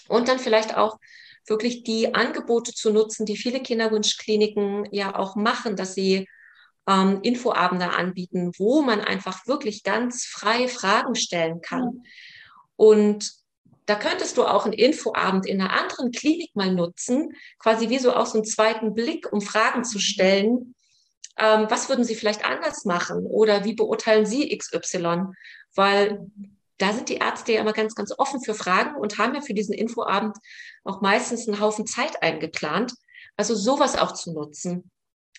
Und dann vielleicht auch wirklich die Angebote zu nutzen, die viele Kinderwunschkliniken ja auch machen, dass sie ähm, Infoabende anbieten, wo man einfach wirklich ganz frei Fragen stellen kann. Und da könntest du auch einen Infoabend in einer anderen Klinik mal nutzen, quasi wie so auch so einen zweiten Blick, um Fragen zu stellen. Ähm, was würden Sie vielleicht anders machen? Oder wie beurteilen Sie XY? Weil da sind die Ärzte ja immer ganz, ganz offen für Fragen und haben ja für diesen Infoabend auch meistens einen Haufen Zeit eingeplant. Also sowas auch zu nutzen,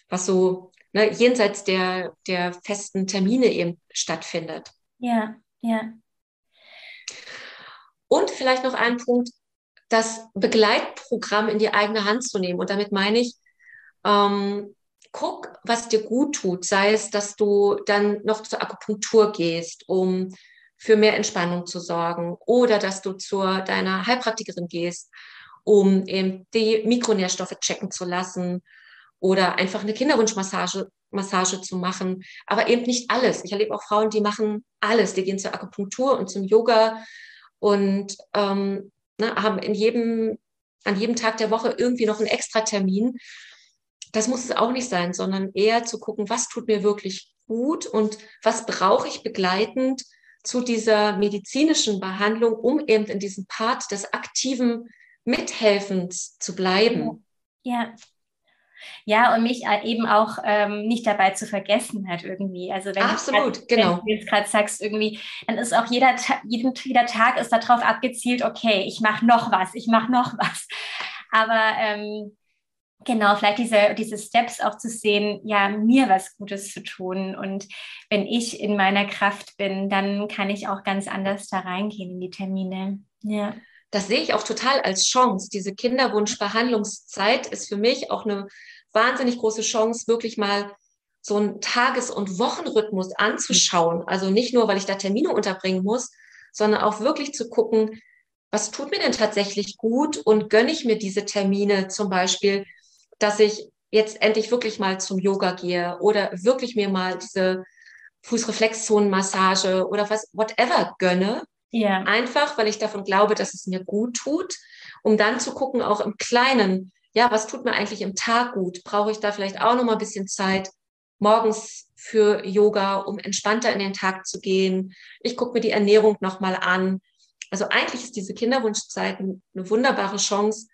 was so ne, jenseits der, der festen Termine eben stattfindet. Ja, ja. Und vielleicht noch ein Punkt, das Begleitprogramm in die eigene Hand zu nehmen. Und damit meine ich, ähm, guck, was dir gut tut. Sei es, dass du dann noch zur Akupunktur gehst, um für mehr Entspannung zu sorgen. Oder dass du zur deiner Heilpraktikerin gehst, um eben die Mikronährstoffe checken zu lassen. Oder einfach eine Kinderwunschmassage Massage zu machen. Aber eben nicht alles. Ich erlebe auch Frauen, die machen alles. Die gehen zur Akupunktur und zum Yoga und ähm, ne, haben in jedem, an jedem Tag der Woche irgendwie noch einen Extra-Termin. Das muss es auch nicht sein, sondern eher zu gucken, was tut mir wirklich gut und was brauche ich begleitend zu dieser medizinischen Behandlung, um eben in diesem Part des aktiven Mithelfens zu bleiben. Ja, ja, und mich eben auch ähm, nicht dabei zu vergessen hat irgendwie. Also wenn Absolut, grad, genau. Wenn du jetzt gerade sagst, irgendwie, dann ist auch jeder, jeden, jeder Tag ist darauf abgezielt, okay, ich mache noch was, ich mache noch (laughs) was. Aber ähm, Genau, vielleicht diese, diese Steps auch zu sehen, ja, mir was Gutes zu tun. Und wenn ich in meiner Kraft bin, dann kann ich auch ganz anders da reingehen in die Termine. Ja. Das sehe ich auch total als Chance. Diese Kinderwunschbehandlungszeit ist für mich auch eine wahnsinnig große Chance, wirklich mal so einen Tages- und Wochenrhythmus anzuschauen. Also nicht nur, weil ich da Termine unterbringen muss, sondern auch wirklich zu gucken, was tut mir denn tatsächlich gut und gönne ich mir diese Termine zum Beispiel, dass ich jetzt endlich wirklich mal zum Yoga gehe oder wirklich mir mal diese Fußreflexzonenmassage oder was, whatever gönne. Ja. Einfach, weil ich davon glaube, dass es mir gut tut, um dann zu gucken, auch im Kleinen, ja, was tut mir eigentlich im Tag gut? Brauche ich da vielleicht auch noch mal ein bisschen Zeit morgens für Yoga, um entspannter in den Tag zu gehen? Ich gucke mir die Ernährung noch mal an. Also eigentlich ist diese Kinderwunschzeit eine wunderbare Chance,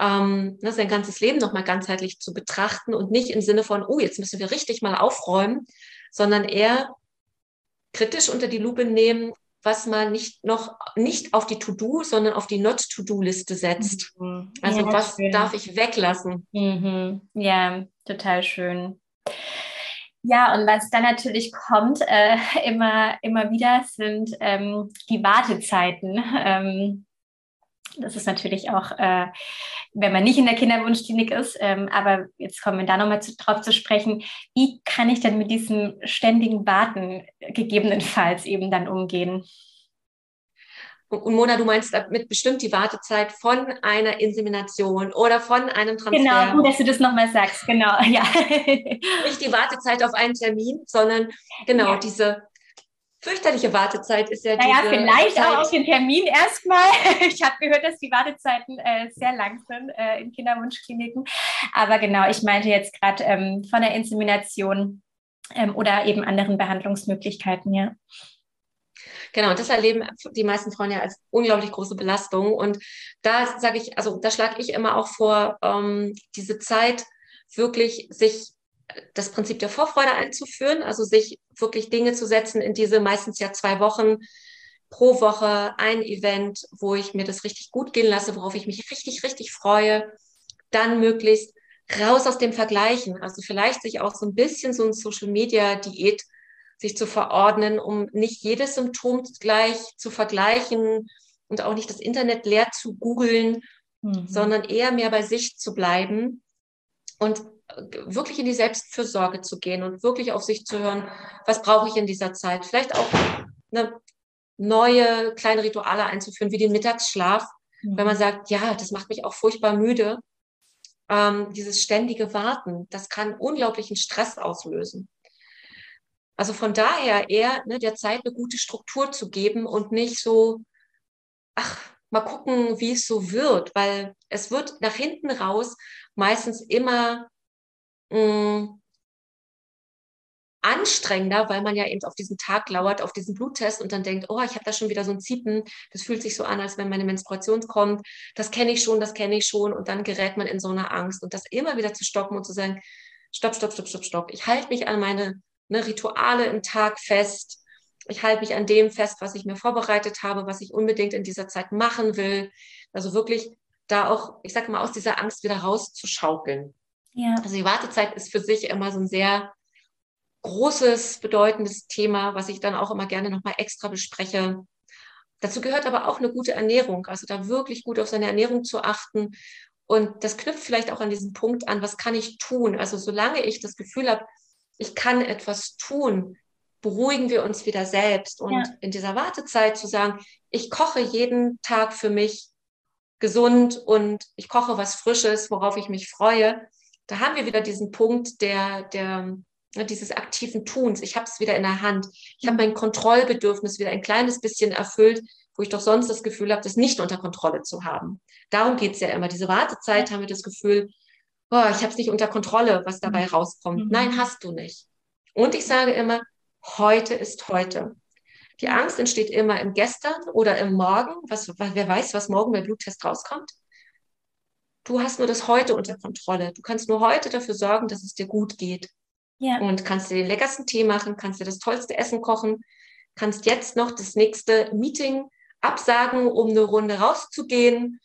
ähm, ne, sein ganzes Leben nochmal ganzheitlich zu betrachten und nicht im Sinne von, oh, jetzt müssen wir richtig mal aufräumen, sondern eher kritisch unter die Lupe nehmen, was man nicht noch nicht auf die To-Do, sondern auf die Not-To-Do-Liste setzt. Mhm. Also ja, was schön. darf ich weglassen? Mhm. Ja, total schön. Ja, und was dann natürlich kommt, äh, (laughs) immer, immer wieder, sind ähm, die Wartezeiten. (laughs) Ähm, das ist natürlich auch, äh, wenn man nicht in der Kinderwunschklinik ist, ähm, aber jetzt kommen wir da nochmal drauf zu sprechen, wie kann ich denn mit diesem ständigen Warten gegebenenfalls eben dann umgehen? Und Mona, du meinst damit bestimmt die Wartezeit von einer Insemination oder von einem Transfer. Genau, gut, dass du das nochmal sagst, genau, (laughs) ja. Nicht die Wartezeit auf einen Termin, sondern genau ja. diese fürchterliche Wartezeit ist ja naja, vielleicht Zeit. auch auf den Termin erstmal. (laughs) Ich habe gehört, dass die Wartezeiten äh, sehr lang sind äh, in Kinderwunschkliniken. Aber genau, ich meinte jetzt gerade ähm, von der Insemination ähm, oder eben anderen Behandlungsmöglichkeiten, ja. Genau, und das erleben die meisten Frauen ja als unglaublich große Belastung. Und da sage ich, also da schlage ich immer auch vor, ähm, diese Zeit wirklich sich das Prinzip der Vorfreude einzuführen, also sich wirklich Dinge zu setzen in diese meistens ja zwei Wochen pro Woche, ein Event, wo ich mir das richtig gut gehen lasse, worauf ich mich richtig, richtig freue, dann möglichst raus aus dem Vergleichen, also vielleicht sich auch so ein bisschen so ein Social Media Diät sich zu verordnen, um nicht jedes Symptom gleich zu vergleichen und auch nicht das Internet leer zu googeln, mhm. sondern eher mehr bei sich zu bleiben und wirklich in die Selbstfürsorge zu gehen und wirklich auf sich zu hören, was brauche ich in dieser Zeit. Vielleicht auch eine neue kleine Rituale einzuführen, wie den Mittagsschlaf, mhm. wenn man sagt, ja, das macht mich auch furchtbar müde. Ähm, dieses ständige Warten, das kann unglaublichen Stress auslösen. Also von daher eher ne, der Zeit eine gute Struktur zu geben und nicht so, ach, mal gucken, wie es so wird, weil es wird nach hinten raus meistens immer mh, anstrengender, weil man ja eben auf diesen Tag lauert, auf diesen Bluttest und dann denkt, oh, ich habe da schon wieder so ein Ziepen, das fühlt sich so an, als wenn meine Menstruation kommt, das kenne ich schon, das kenne ich schon. Und dann gerät man in so eine Angst und das immer wieder zu stoppen und zu sagen, stopp, stopp, stopp, stopp, stopp, ich halte mich an meine ne, Rituale im Tag fest, ich halte mich an dem fest, was ich mir vorbereitet habe, was ich unbedingt in dieser Zeit machen will, also wirklich da auch, ich sage mal, aus dieser Angst wieder rauszuschaukeln. Ja. Also die Wartezeit ist für sich immer so ein sehr großes, bedeutendes Thema, was ich dann auch immer gerne nochmal extra bespreche. Dazu gehört aber auch eine gute Ernährung, also da wirklich gut auf seine Ernährung zu achten. Und das knüpft vielleicht auch an diesen Punkt an, was kann ich tun? Also solange ich das Gefühl habe, ich kann etwas tun, beruhigen wir uns wieder selbst. Und ja. in dieser Wartezeit zu sagen, ich koche jeden Tag für mich gesund und ich koche was Frisches, worauf ich mich freue, da haben wir wieder diesen Punkt der, der, ne, dieses aktiven Tuns. Ich habe es wieder in der Hand. Ich habe mein Kontrollbedürfnis wieder ein kleines bisschen erfüllt, wo ich doch sonst das Gefühl habe, das nicht unter Kontrolle zu haben. Darum geht es ja immer. Diese Wartezeit haben wir das Gefühl, oh, ich habe es nicht unter Kontrolle, was dabei mhm. rauskommt. Mhm. Nein, hast du nicht. Und ich sage immer, heute ist heute. Die Angst entsteht immer im Gestern oder im Morgen. Was, wer weiß, was morgen bei Bluttest rauskommt. Du hast nur das heute unter Kontrolle. Du kannst nur heute dafür sorgen, dass es dir gut geht. Ja. Und kannst dir den leckersten Tee machen, kannst dir das tollste Essen kochen, kannst jetzt noch das nächste Meeting absagen, um eine Runde rauszugehen.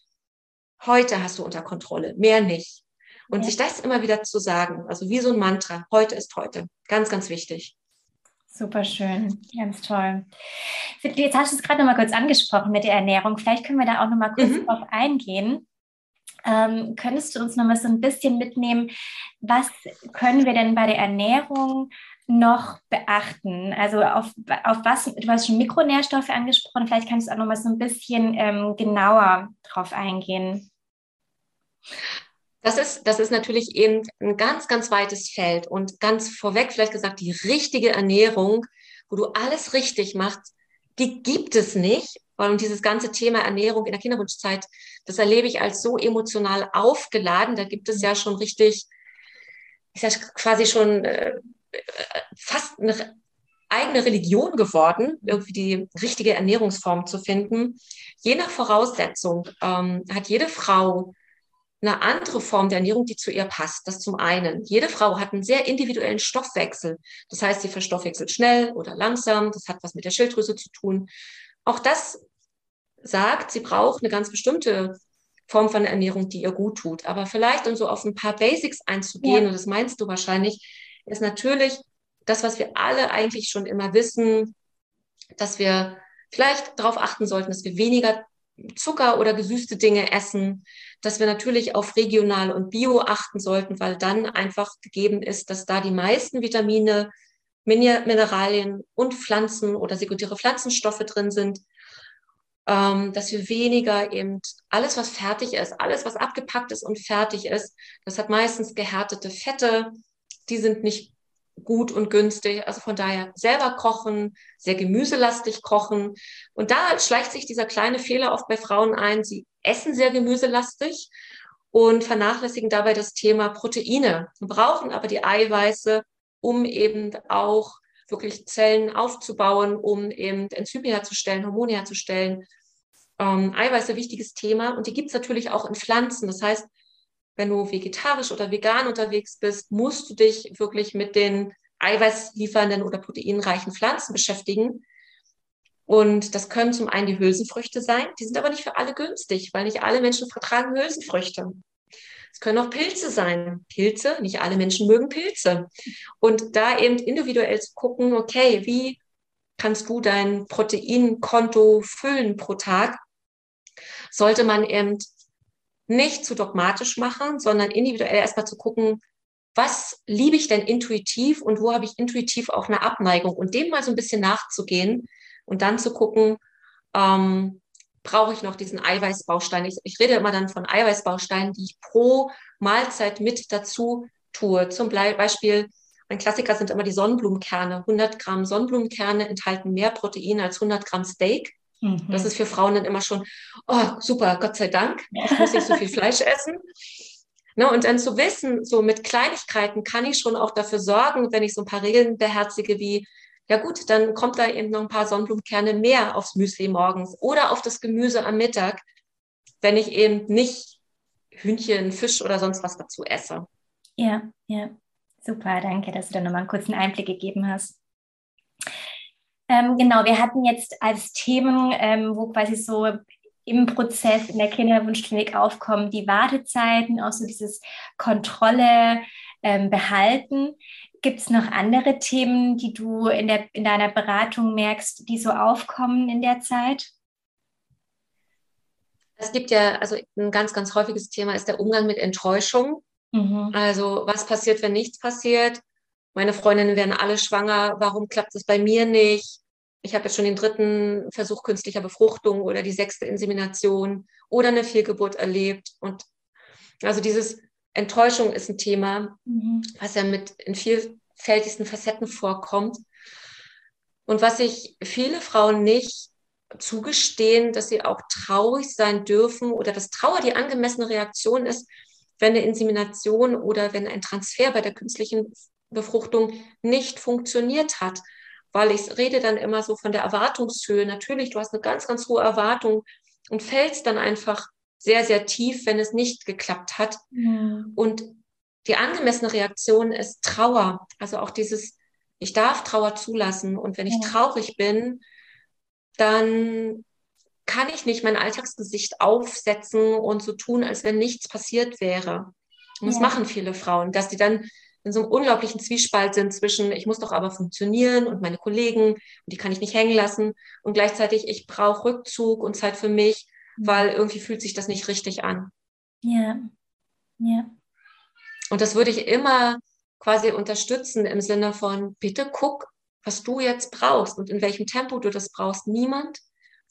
Heute hast du unter Kontrolle, mehr nicht. Und ja. sich das immer wieder zu sagen, also wie so ein Mantra, heute ist heute. Ganz, ganz wichtig. Super schön, ganz toll. Jetzt hast du es gerade noch mal kurz angesprochen mit der Ernährung. Vielleicht können wir da auch noch mal kurz mhm. drauf eingehen. Ähm, könntest du uns noch mal so ein bisschen mitnehmen, was können wir denn bei der Ernährung noch beachten? Also auf, auf was, du hast schon Mikronährstoffe angesprochen, vielleicht kannst du auch noch mal so ein bisschen ähm, genauer drauf eingehen. Das ist, das ist natürlich eben ein ganz, ganz weites Feld und ganz vorweg vielleicht gesagt, die richtige Ernährung, wo du alles richtig machst, die gibt es nicht. Und dieses ganze Thema Ernährung in der Kinderwunschzeit, das erlebe ich als so emotional aufgeladen. Da gibt es ja schon richtig, ist ja quasi schon äh, fast eine eigene Religion geworden, irgendwie die richtige Ernährungsform zu finden. Je nach Voraussetzung ähm, hat jede Frau eine andere Form der Ernährung, die zu ihr passt. Das zum einen. Jede Frau hat einen sehr individuellen Stoffwechsel. Das heißt, sie verstoffwechselt schnell oder langsam. Das hat was mit der Schilddrüse zu tun. Auch das sagt, sie braucht eine ganz bestimmte Form von Ernährung, die ihr gut tut. Aber vielleicht, um so auf ein paar Basics einzugehen, ja. und das meinst du wahrscheinlich, ist natürlich das, was wir alle eigentlich schon immer wissen, dass wir vielleicht darauf achten sollten, dass wir weniger Zucker oder gesüßte Dinge essen, dass wir natürlich auf regional und bio achten sollten, weil dann einfach gegeben ist, dass da die meisten Vitamine, Mineralien und Pflanzen oder sekundäre Pflanzenstoffe drin sind, ähm, dass wir weniger eben alles, was fertig ist, alles, was abgepackt ist und fertig ist, das hat meistens gehärtete Fette, die sind nicht gut und günstig. Also von daher selber kochen, sehr gemüselastig kochen. Und da schleicht sich dieser kleine Fehler oft bei Frauen ein. Sie essen sehr gemüselastig und vernachlässigen dabei das Thema Proteine, brauchen aber die Eiweiße, um eben auch wirklich Zellen aufzubauen, um eben Enzyme herzustellen, Hormone herzustellen. Ähm, Eiweiße, wichtiges Thema. Und die gibt es natürlich auch in Pflanzen. Das heißt, wenn du vegetarisch oder vegan unterwegs bist, musst du dich wirklich mit den eiweißliefernden oder proteinreichen Pflanzen beschäftigen. Und das können zum einen die Hülsenfrüchte sein, die sind aber nicht für alle günstig, weil nicht alle Menschen vertragen Hülsenfrüchte. Es können auch Pilze sein. Pilze, nicht alle Menschen mögen Pilze. Und da eben individuell zu gucken, okay, wie kannst du dein Proteinkonto füllen pro Tag, sollte man eben nicht zu dogmatisch machen, sondern individuell erstmal zu gucken, was liebe ich denn intuitiv und wo habe ich intuitiv auch eine Abneigung und dem mal so ein bisschen nachzugehen und dann zu gucken, ähm, brauche ich noch diesen Eiweißbaustein. Ich, ich rede immer dann von Eiweißbausteinen, die ich pro Mahlzeit mit dazu tue. Zum Beispiel, ein Klassiker sind immer die Sonnenblumenkerne. 100 Gramm Sonnenblumenkerne enthalten mehr Protein als 100 Gramm Steak. Mhm. Das ist für Frauen dann immer schon, oh, super, Gott sei Dank, ich muss nicht so viel Fleisch (laughs) essen. Ne, und dann zu wissen, so mit Kleinigkeiten kann ich schon auch dafür sorgen, wenn ich so ein paar Regeln beherzige, wie, ja gut, dann kommt da eben noch ein paar Sonnenblumenkerne mehr aufs Müsli morgens oder auf das Gemüse am Mittag, wenn ich eben nicht Hühnchen, Fisch oder sonst was dazu esse. Ja, ja, super, danke, dass du da nochmal einen kurzen Einblick gegeben hast. Ähm, genau, wir hatten jetzt als Themen, ähm, wo quasi so im Prozess in der Kinderwunschklinik aufkommen, die Wartezeiten, auch so dieses Kontrolle ähm, behalten. Gibt es noch andere Themen, die du in, der, in deiner Beratung merkst, die so aufkommen in der Zeit? Es gibt ja, also ein ganz, ganz häufiges Thema ist der Umgang mit Enttäuschung. Mhm. Also was passiert, wenn nichts passiert? Meine Freundinnen werden alle schwanger. Warum klappt es bei mir nicht? Ich habe jetzt schon den dritten Versuch künstlicher Befruchtung oder die sechste Insemination oder eine Fehlgeburt erlebt. Und also dieses Enttäuschung ist ein Thema, mhm. was ja mit in vielfältigsten Facetten vorkommt. Und was sich viele Frauen nicht zugestehen, dass sie auch traurig sein dürfen oder dass Trauer die angemessene Reaktion ist, wenn eine Insemination oder wenn ein Transfer bei der künstlichen Befruchtung nicht funktioniert hat weil ich rede dann immer so von der Erwartungshöhe. Natürlich, du hast eine ganz, ganz hohe Erwartung und fällst dann einfach sehr, sehr tief, wenn es nicht geklappt hat. Ja. Und die angemessene Reaktion ist Trauer. Also auch dieses, ich darf Trauer zulassen. Und wenn ich ja. traurig bin, dann kann ich nicht mein Alltagsgesicht aufsetzen und so tun, als wenn nichts passiert wäre. Und das ja. machen viele Frauen, dass die dann in so einem unglaublichen Zwiespalt sind zwischen, ich muss doch aber funktionieren und meine Kollegen, und die kann ich nicht hängen lassen. Und gleichzeitig, ich brauche Rückzug und Zeit für mich, mhm. weil irgendwie fühlt sich das nicht richtig an. Ja, ja. Und das würde ich immer quasi unterstützen im Sinne von, bitte guck, was du jetzt brauchst und in welchem Tempo du das brauchst. Niemand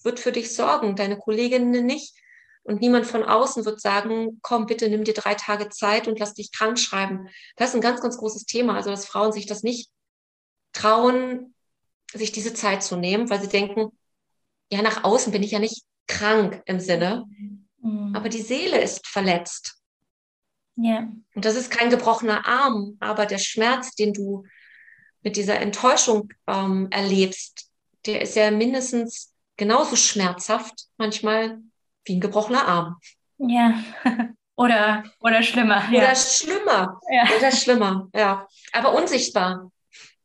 wird für dich sorgen, deine Kolleginnen nicht. Und niemand von außen wird sagen, komm, bitte nimm dir drei Tage Zeit und lass dich krank schreiben. Das ist ein ganz, ganz großes Thema. Also, dass Frauen sich das nicht trauen, sich diese Zeit zu nehmen, weil sie denken, ja, nach außen bin ich ja nicht krank im Sinne, mhm. aber die Seele ist verletzt. Ja. Und das ist kein gebrochener Arm, aber der Schmerz, den du mit dieser Enttäuschung ähm, erlebst, der ist ja mindestens genauso schmerzhaft manchmal wie ein gebrochener Arm. Ja. (laughs) Oder, oder schlimmer. Oder ja. schlimmer. Ja. Oder schlimmer, ja. Aber unsichtbar.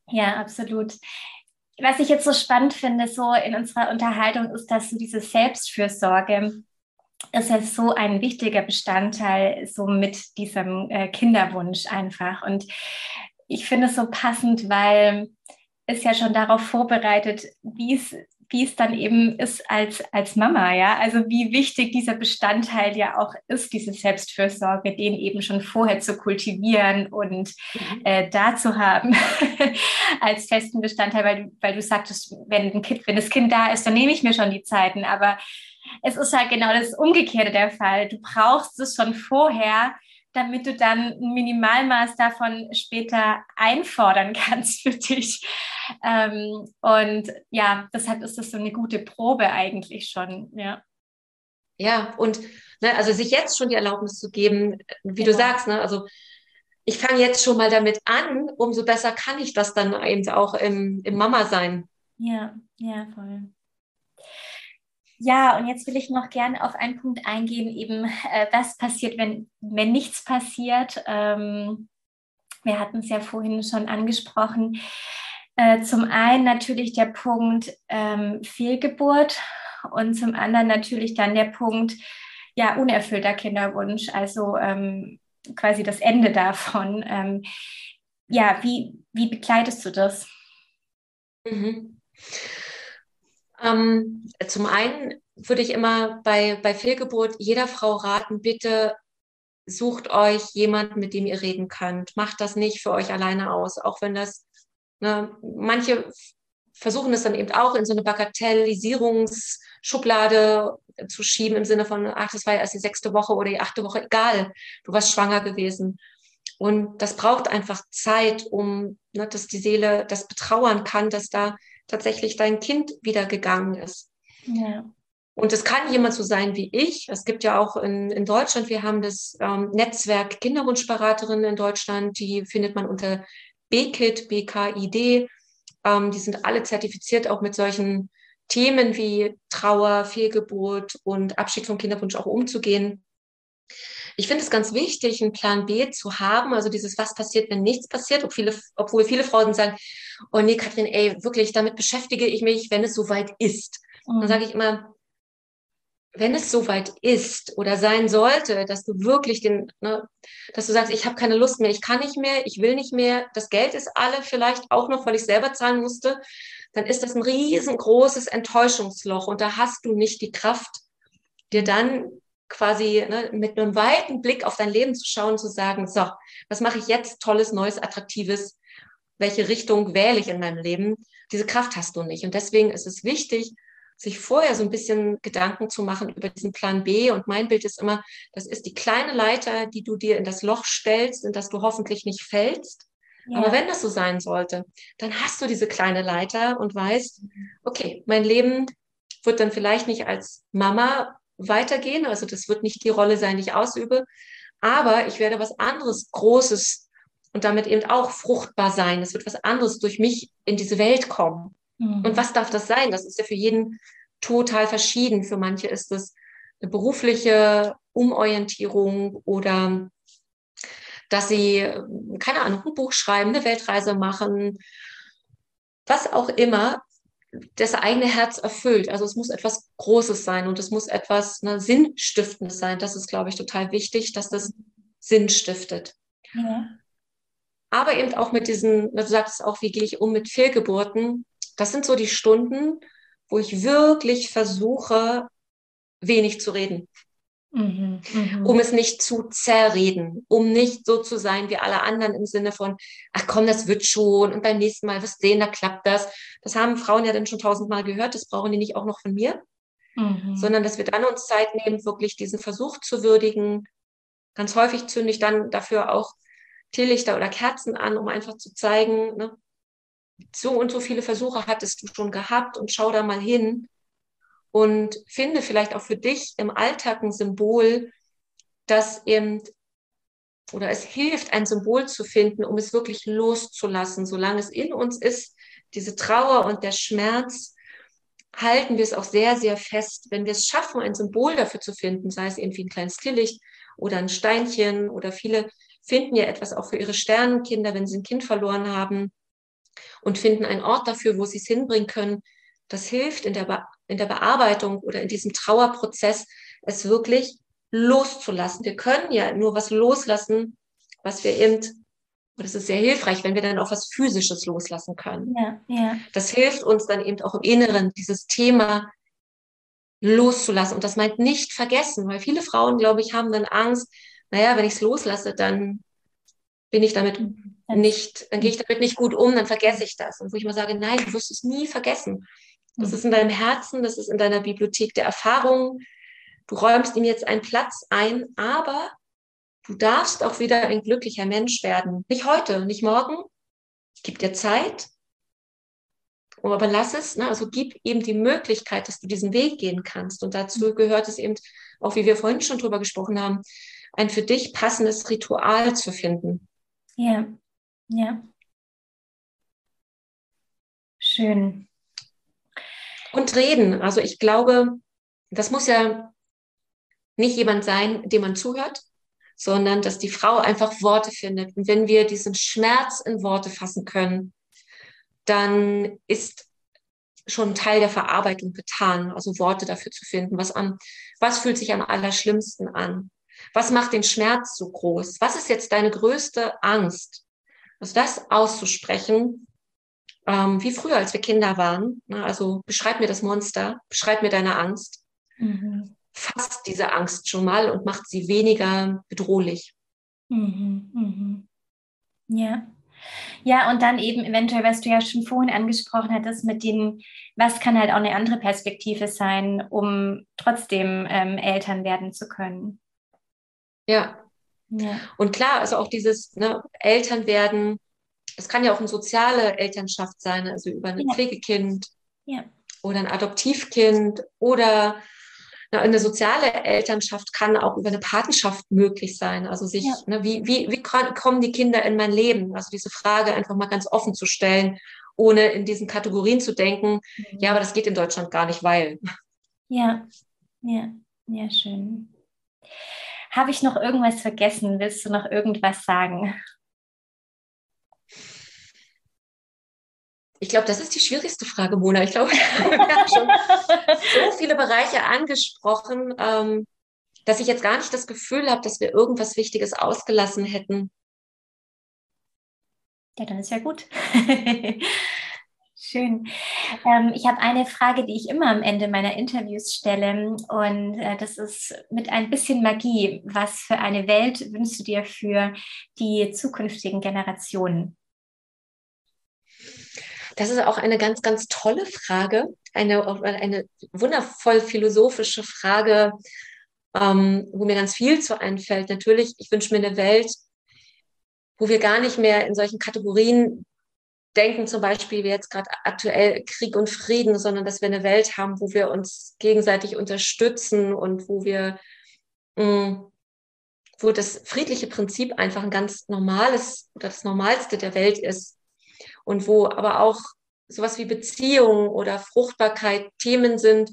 Ja, absolut. Was ich jetzt so spannend finde, so in unserer Unterhaltung, ist, dass so diese Selbstfürsorge ist ja so ein wichtiger Bestandteil so mit diesem äh, Kinderwunsch einfach. Und ich finde es so passend, weil es ja schon darauf vorbereitet, wie es wie es dann eben ist als, als Mama, ja. Also wie wichtig dieser Bestandteil ja auch ist, diese Selbstfürsorge, den eben schon vorher zu kultivieren und mhm. äh, da zu haben (laughs) als festen Bestandteil, weil, weil du sagtest, wenn, ein kind, wenn das Kind da ist, dann nehme ich mir schon die Zeiten. Aber es ist halt genau das Umgekehrte der Fall. Du brauchst es schon vorher, damit du dann ein Minimalmaß davon später einfordern (laughs) kannst für dich. Ähm, und ja, deshalb ist das so eine gute Probe eigentlich schon, ja. Ja, und ne, also sich jetzt schon die Erlaubnis zu geben, wie ja. du sagst, ne, also ich fange jetzt schon mal damit an, umso besser kann ich das dann eben auch im, im Mama sein. Ja, ja, voll. Ja, und jetzt will ich noch gerne auf einen Punkt eingehen, eben äh, was passiert, wenn, wenn nichts passiert. Ähm, wir hatten es ja vorhin schon angesprochen. Äh, zum einen natürlich der Punkt ähm, Fehlgeburt und zum anderen natürlich dann der Punkt, ja, unerfüllter Kinderwunsch, also ähm, quasi das Ende davon. Ähm, ja, wie, wie begleitest du das? Mhm. Ähm, zum einen würde ich immer bei, bei Fehlgeburt jeder Frau raten, bitte sucht euch jemanden, mit dem ihr reden könnt. Macht das nicht für euch alleine aus, auch wenn das, ne, manche versuchen es dann eben auch in so eine Bagatellisierungsschublade zu schieben im Sinne von, ach, das war ja erst die sechste Woche oder die achte Woche, egal, du warst schwanger gewesen. Und das braucht einfach Zeit, um, ne, dass die Seele das betrauern kann, dass da tatsächlich dein Kind wieder gegangen ist. Ja. Und es kann jemand so sein wie ich. Es gibt ja auch in, in Deutschland, wir haben das ähm, Netzwerk Kinderwunschberaterinnen in Deutschland, die findet man unter BKID, BKID. Ähm, die sind alle zertifiziert, auch mit solchen Themen wie Trauer, Fehlgeburt und Abschied vom Kinderwunsch auch umzugehen. Ich finde es ganz wichtig, einen Plan B zu haben, also dieses, was passiert, wenn nichts passiert, ob viele, obwohl viele Frauen sagen, oh nee, Katrin, ey, wirklich, damit beschäftige ich mich, wenn es soweit ist. Mhm. Dann sage ich immer, wenn es soweit ist oder sein sollte, dass du wirklich den, ne, dass du sagst, ich habe keine Lust mehr, ich kann nicht mehr, ich will nicht mehr, das Geld ist alle vielleicht auch noch, weil ich selber zahlen musste, dann ist das ein riesengroßes Enttäuschungsloch und da hast du nicht die Kraft, dir dann quasi ne, mit einem weiten Blick auf dein Leben zu schauen, zu sagen, so, was mache ich jetzt Tolles, Neues, Attraktives? Welche Richtung wähle ich in meinem Leben? Diese Kraft hast du nicht. Und deswegen ist es wichtig, sich vorher so ein bisschen Gedanken zu machen über diesen Plan B. Und mein Bild ist immer, das ist die kleine Leiter, die du dir in das Loch stellst, in das du hoffentlich nicht fällst. Ja. Aber wenn das so sein sollte, dann hast du diese kleine Leiter und weißt, okay, mein Leben wird dann vielleicht nicht als Mama weitergehen. Also das wird nicht die Rolle sein, die ich ausübe. Aber ich werde was anderes Großes und damit eben auch fruchtbar sein. Es wird was anderes durch mich in diese Welt kommen. Mhm. Und was darf das sein? Das ist ja für jeden total verschieden. Für manche ist es eine berufliche Umorientierung oder dass sie, keine Ahnung, ein Buch schreiben, eine Weltreise machen, was auch immer das eigene Herz erfüllt. Also es muss etwas Großes sein und es muss etwas ne, Sinnstiftendes sein. Das ist, glaube ich, total wichtig, dass das Sinn stiftet. Ja. Aber eben auch mit diesen, du sagst auch, wie gehe ich um mit Fehlgeburten? Das sind so die Stunden, wo ich wirklich versuche, wenig zu reden. Mhm, mh. Um es nicht zu zerreden, um nicht so zu sein wie alle anderen im Sinne von, ach komm, das wird schon und beim nächsten Mal wirst sehen, da klappt das. Das haben Frauen ja dann schon tausendmal gehört, das brauchen die nicht auch noch von mir, mhm. sondern dass wir dann uns Zeit nehmen, wirklich diesen Versuch zu würdigen. Ganz häufig zünde ich dann dafür auch Teelichter oder Kerzen an, um einfach zu zeigen, ne, so und so viele Versuche hattest du schon gehabt und schau da mal hin und finde vielleicht auch für dich im Alltag ein Symbol, das eben oder es hilft, ein Symbol zu finden, um es wirklich loszulassen. Solange es in uns ist, diese Trauer und der Schmerz, halten wir es auch sehr, sehr fest. Wenn wir es schaffen, ein Symbol dafür zu finden, sei es irgendwie ein kleines Kilicht oder ein Steinchen oder viele finden ja etwas auch für ihre Sternenkinder, wenn sie ein Kind verloren haben und finden einen Ort dafür, wo sie es hinbringen können. Das hilft in der in der Bearbeitung oder in diesem Trauerprozess, es wirklich loszulassen. Wir können ja nur was loslassen, was wir eben, und das ist sehr hilfreich, wenn wir dann auch was Physisches loslassen können. Ja, ja. Das hilft uns dann eben auch im Inneren, dieses Thema loszulassen. Und das meint nicht vergessen, weil viele Frauen, glaube ich, haben dann Angst, naja, wenn ich es loslasse, dann bin ich damit nicht, dann gehe ich damit nicht gut um, dann vergesse ich das. Und wo ich mal sage, nein, du wirst es nie vergessen. Das ist in deinem Herzen, das ist in deiner Bibliothek der Erfahrungen. Du räumst ihm jetzt einen Platz ein, aber du darfst auch wieder ein glücklicher Mensch werden. Nicht heute, nicht morgen. Gib dir Zeit. Aber lass es, ne? also gib ihm die Möglichkeit, dass du diesen Weg gehen kannst. Und dazu gehört es eben, auch wie wir vorhin schon drüber gesprochen haben, ein für dich passendes Ritual zu finden. Ja, ja. Schön. Und reden. Also ich glaube, das muss ja nicht jemand sein, dem man zuhört, sondern dass die Frau einfach Worte findet. Und wenn wir diesen Schmerz in Worte fassen können, dann ist schon Teil der Verarbeitung getan, also Worte dafür zu finden, was am, was fühlt sich am allerschlimmsten an? Was macht den Schmerz so groß? Was ist jetzt deine größte Angst? Also das auszusprechen ähm, wie früher, als wir Kinder waren. Ne? Also beschreib mir das Monster, beschreib mir deine Angst. Mhm. Fasst diese Angst schon mal und macht sie weniger bedrohlich. Mhm. Mhm. Ja. Ja, und dann eben eventuell, was du ja schon vorhin angesprochen hattest, mit dem, was kann halt auch eine andere Perspektive sein, um trotzdem ähm, Eltern werden zu können. Ja. ja. Und klar, also auch dieses ne, Eltern werden, es kann ja auch eine soziale Elternschaft sein, also über ein ja. Pflegekind ja. oder ein Adoptivkind oder eine soziale Elternschaft kann auch über eine Patenschaft möglich sein. Also sich, ja. ne, wie, wie, wie kommen die Kinder in mein Leben? Also diese Frage einfach mal ganz offen zu stellen, ohne in diesen Kategorien zu denken, mhm. ja, aber das geht in Deutschland gar nicht, weil. Ja, ja, ja, schön. Habe ich noch irgendwas vergessen? Willst du noch irgendwas sagen? Ich glaube, das ist die schwierigste Frage, Mona. Ich glaube, (laughs) wir haben schon so viele Bereiche angesprochen, ähm, dass ich jetzt gar nicht das Gefühl habe, dass wir irgendwas Wichtiges ausgelassen hätten. Ja, dann ist ja gut. (laughs) Schön. Ähm, ich habe eine Frage, die ich immer am Ende meiner Interviews stelle. Und äh, das ist mit ein bisschen Magie. Was für eine Welt wünschst du dir für die zukünftigen Generationen? Das ist auch eine ganz, ganz tolle Frage, eine, eine wundervoll philosophische Frage, ähm, wo mir ganz viel zu einfällt. Natürlich, ich wünsche mir eine Welt, wo wir gar nicht mehr in solchen Kategorien denken, zum Beispiel wie jetzt gerade aktuell Krieg und Frieden, sondern dass wir eine Welt haben, wo wir uns gegenseitig unterstützen und wo wir, mh, mm, wo das friedliche Prinzip einfach ein ganz normales oder das Normalste der Welt ist und wo aber auch sowas wie Beziehung oder Fruchtbarkeit Themen sind,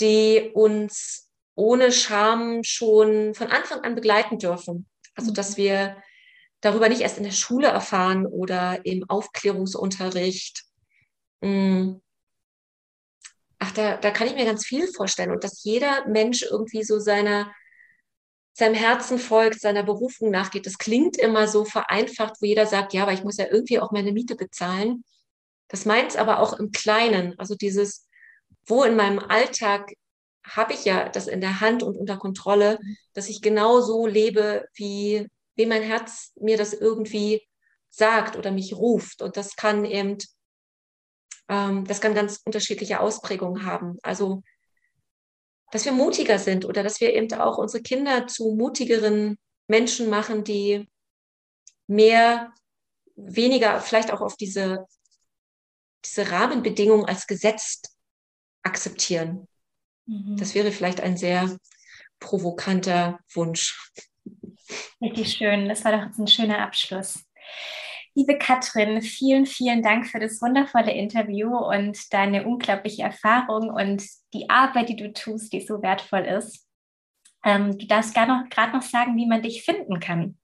die uns ohne Scham schon von Anfang an begleiten dürfen. Also dass mhm. wir darüber nicht erst in der Schule erfahren oder im Aufklärungsunterricht. Hm. Ach, da, da kann ich mir ganz viel vorstellen und dass jeder Mensch irgendwie so seiner seinem Herzen folgt, seiner Berufung nachgeht. Das klingt immer so vereinfacht, wo jeder sagt, ja, aber ich muss ja irgendwie auch meine Miete bezahlen. Das meint es aber auch im Kleinen. Also dieses, wo in meinem Alltag habe ich ja das in der Hand und unter Kontrolle, dass ich genau so lebe, wie, wie mein Herz mir das irgendwie sagt oder mich ruft. Und das kann eben, ähm, das kann ganz unterschiedliche Ausprägungen haben. Also, dass wir mutiger sind oder dass wir eben auch unsere Kinder zu mutigeren Menschen machen, die mehr, weniger vielleicht auch auf diese, diese Rahmenbedingungen als gesetzt akzeptieren. Mhm. Das wäre vielleicht ein sehr provokanter Wunsch. Richtig schön. Das war doch jetzt ein schöner Abschluss. Liebe Katrin, vielen, vielen Dank für das wundervolle Interview und deine unglaubliche Erfahrung und die Arbeit, die du tust, die so wertvoll ist. Ähm, du darfst gerade noch, noch sagen, wie man dich finden kann.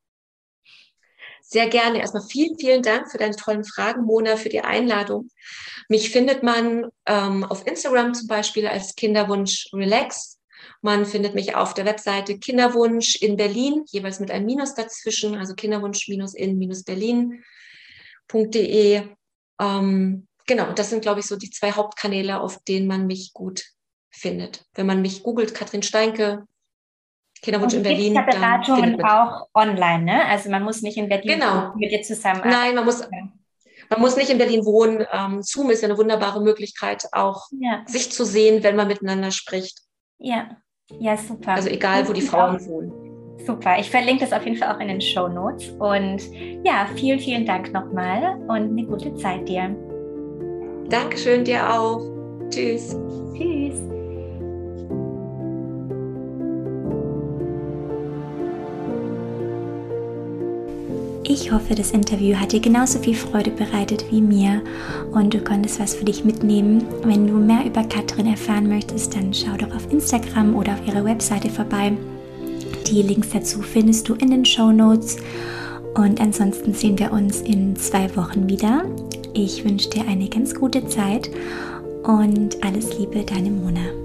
Sehr gerne. Erstmal vielen, vielen Dank für deine tollen Fragen, Mona, für die Einladung. Mich findet man ähm, auf Instagram zum Beispiel als Kinderwunsch Relax. Man findet mich auf der Webseite Kinderwunsch in Berlin, jeweils mit einem Minus dazwischen, also Kinderwunsch-in-berlin.de. Ähm, genau, das sind, glaube ich, so die zwei Hauptkanäle, auf denen man mich gut findet. Wenn man mich googelt, Katrin Steinke, Kinderwunsch in Berlin. Ja Beratungen auch online, ne? Also man muss nicht in Berlin genau. mit dir zusammen. Nein, man muss, man muss nicht in Berlin wohnen. Ähm, Zoom ist ja eine wunderbare Möglichkeit, auch ja. sich zu sehen, wenn man miteinander spricht. Ja, ja, super. Also egal, wo die Frauen wohnen. Super. Ich verlinke das auf jeden Fall auch in den Show Notes. Und ja, vielen, vielen Dank nochmal und eine gute Zeit dir. Dankeschön dir auch. Tschüss. Tschüss. Ich hoffe, das Interview hat dir genauso viel Freude bereitet wie mir und du konntest was für dich mitnehmen. Wenn du mehr über Katrin erfahren möchtest, dann schau doch auf Instagram oder auf ihrer Webseite vorbei. Die Links dazu findest du in den Show Notes. Und ansonsten sehen wir uns in zwei Wochen wieder. Ich wünsche dir eine ganz gute Zeit und alles Liebe, deine Mona.